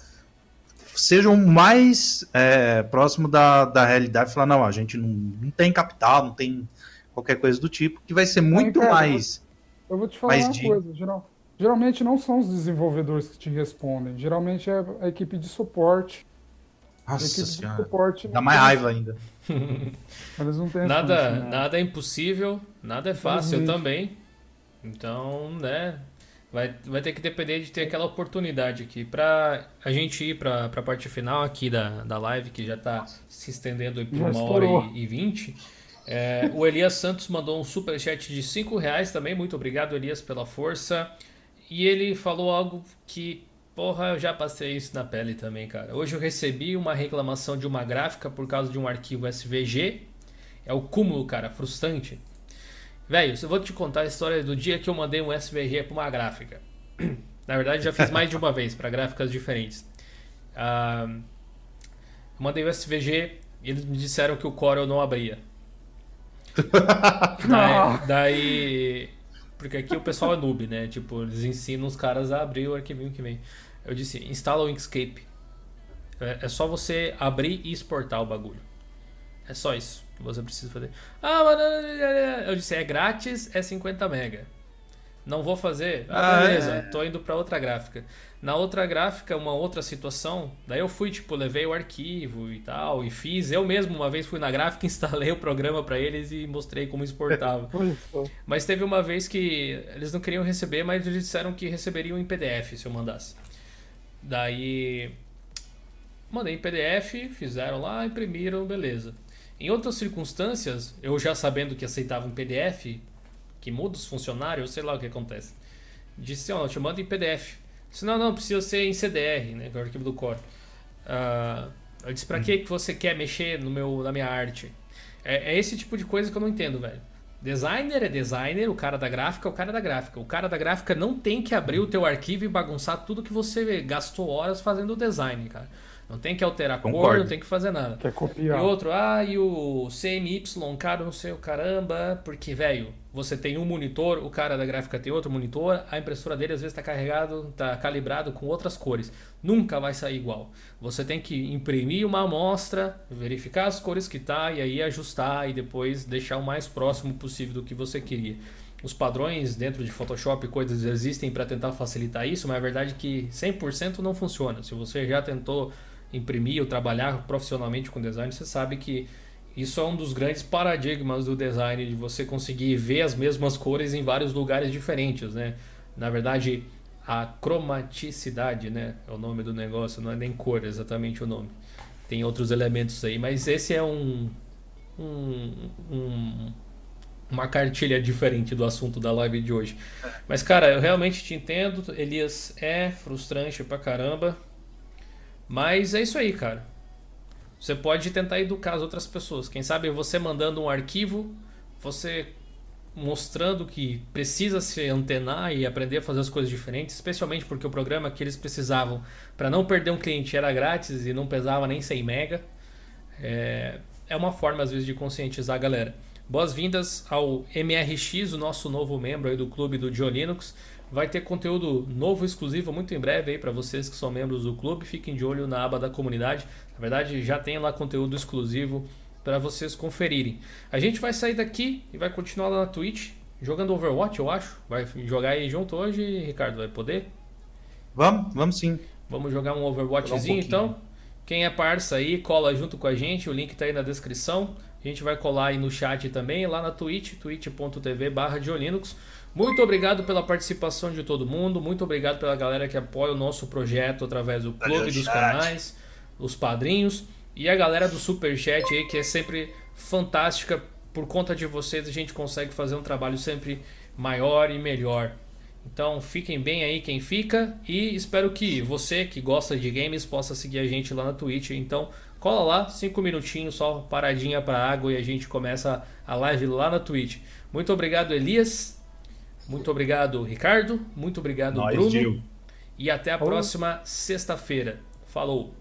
sejam mais é, próximo da, da realidade e falar, não, a gente não, não tem capital, não tem qualquer coisa do tipo, que vai ser muito cara, mais. Eu vou te falar uma de... coisa, geral, geralmente não são os desenvolvedores que te respondem, geralmente é a equipe de suporte nossa senhora. Suporte, Dá mais raiva ainda. [laughs] Nada, né? nada é impossível, nada é fácil, eu também. Então, né, vai, vai ter que depender de ter aquela oportunidade aqui. Pra a gente ir pra, pra parte final aqui da, da live, que já tá se estendendo por uma hora e vinte. É, o Elias Santos mandou um super chat de 5 reais também. Muito obrigado, Elias, pela força. E ele falou algo que, porra, eu já passei isso na pele também, cara. Hoje eu recebi uma reclamação de uma gráfica por causa de um arquivo SVG. É o cúmulo, cara, frustrante. Velho, eu vou te contar a história do dia que eu mandei um SVG para uma gráfica. [clears throat] Na verdade, já fiz mais de uma vez para gráficas diferentes. Uh, mandei o SVG e eles me disseram que o Corel não abria. [laughs] daí, daí, Porque aqui o pessoal é noob, né? Tipo, eles ensinam os caras a abrir o arquivinho que vem. Eu disse, instala o Inkscape. É, é só você abrir e exportar o bagulho. É só isso que você precisa fazer. Ah, mas eu disse, é grátis, é 50 mega. Não vou fazer. Ah, ah beleza, é. tô indo para outra gráfica. Na outra gráfica, uma outra situação, daí eu fui, tipo, levei o arquivo e tal, e fiz. Eu mesmo, uma vez fui na gráfica, [laughs] instalei o programa para eles e mostrei como exportava. [laughs] mas teve uma vez que eles não queriam receber, mas eles disseram que receberiam em PDF se eu mandasse. Daí mandei em PDF, fizeram lá, imprimiram, beleza. Em outras circunstâncias, eu já sabendo que aceitava um PDF, que muda os funcionários, sei lá o que acontece. Disse, ó, oh, te mando em PDF. Disse, não, não, precisa ser em CDR, né, que é o arquivo do core. Uh, eu disse, pra hum. que você quer mexer no meu, na minha arte? É, é, esse tipo de coisa que eu não entendo, velho. Designer é designer, o cara da gráfica é o cara da gráfica. O cara da gráfica não tem que abrir o teu arquivo e bagunçar tudo que você gastou horas fazendo o design, cara. Não tem que alterar Concordo. cor, não tem que fazer nada. Quer copiar. E outro, ah, e o CMY, cara, não sei o caramba, porque, velho, você tem um monitor, o cara da gráfica tem outro monitor, a impressora dele às vezes está carregado, está calibrado com outras cores. Nunca vai sair igual. Você tem que imprimir uma amostra, verificar as cores que tá e aí ajustar e depois deixar o mais próximo possível do que você queria. Os padrões dentro de Photoshop e coisas existem para tentar facilitar isso, mas a verdade é que 100% não funciona. Se você já tentou imprimir ou trabalhar profissionalmente com design, você sabe que isso é um dos grandes paradigmas do design, de você conseguir ver as mesmas cores em vários lugares diferentes, né? Na verdade, a cromaticidade, né? É o nome do negócio, não é nem cor exatamente o nome. Tem outros elementos aí, mas esse é um, um, um uma cartilha diferente do assunto da live de hoje. Mas, cara, eu realmente te entendo. Elias é frustrante pra caramba. Mas é isso aí, cara. Você pode tentar educar as outras pessoas. Quem sabe você mandando um arquivo, você mostrando que precisa se antenar e aprender a fazer as coisas diferentes, especialmente porque o programa que eles precisavam para não perder um cliente era grátis e não pesava nem 100 mega. É, é uma forma às vezes de conscientizar a galera. Boas-vindas ao MRX, o nosso novo membro aí do clube do Dio Linux. Vai ter conteúdo novo, exclusivo, muito em breve aí para vocês que são membros do clube. Fiquem de olho na aba da comunidade. Na verdade, já tem lá conteúdo exclusivo para vocês conferirem. A gente vai sair daqui e vai continuar lá na Twitch, jogando Overwatch, eu acho. Vai jogar aí junto hoje, Ricardo, vai poder? Vamos, vamos sim. Vamos jogar um Overwatchzinho um então. Quem é parça aí, cola junto com a gente, o link tá aí na descrição. A gente vai colar aí no chat também, lá na Twitch, twitch.tv barra muito obrigado pela participação de todo mundo. Muito obrigado pela galera que apoia o nosso projeto através do clube dos canais, os padrinhos e a galera do super chat aí que é sempre fantástica. Por conta de vocês a gente consegue fazer um trabalho sempre maior e melhor. Então fiquem bem aí quem fica e espero que você que gosta de games possa seguir a gente lá na Twitch. Então cola lá, cinco minutinhos só paradinha para água e a gente começa a live lá na Twitch. Muito obrigado Elias. Muito obrigado, Ricardo. Muito obrigado, Nós, Bruno. Gil. E até a próxima sexta-feira. Falou!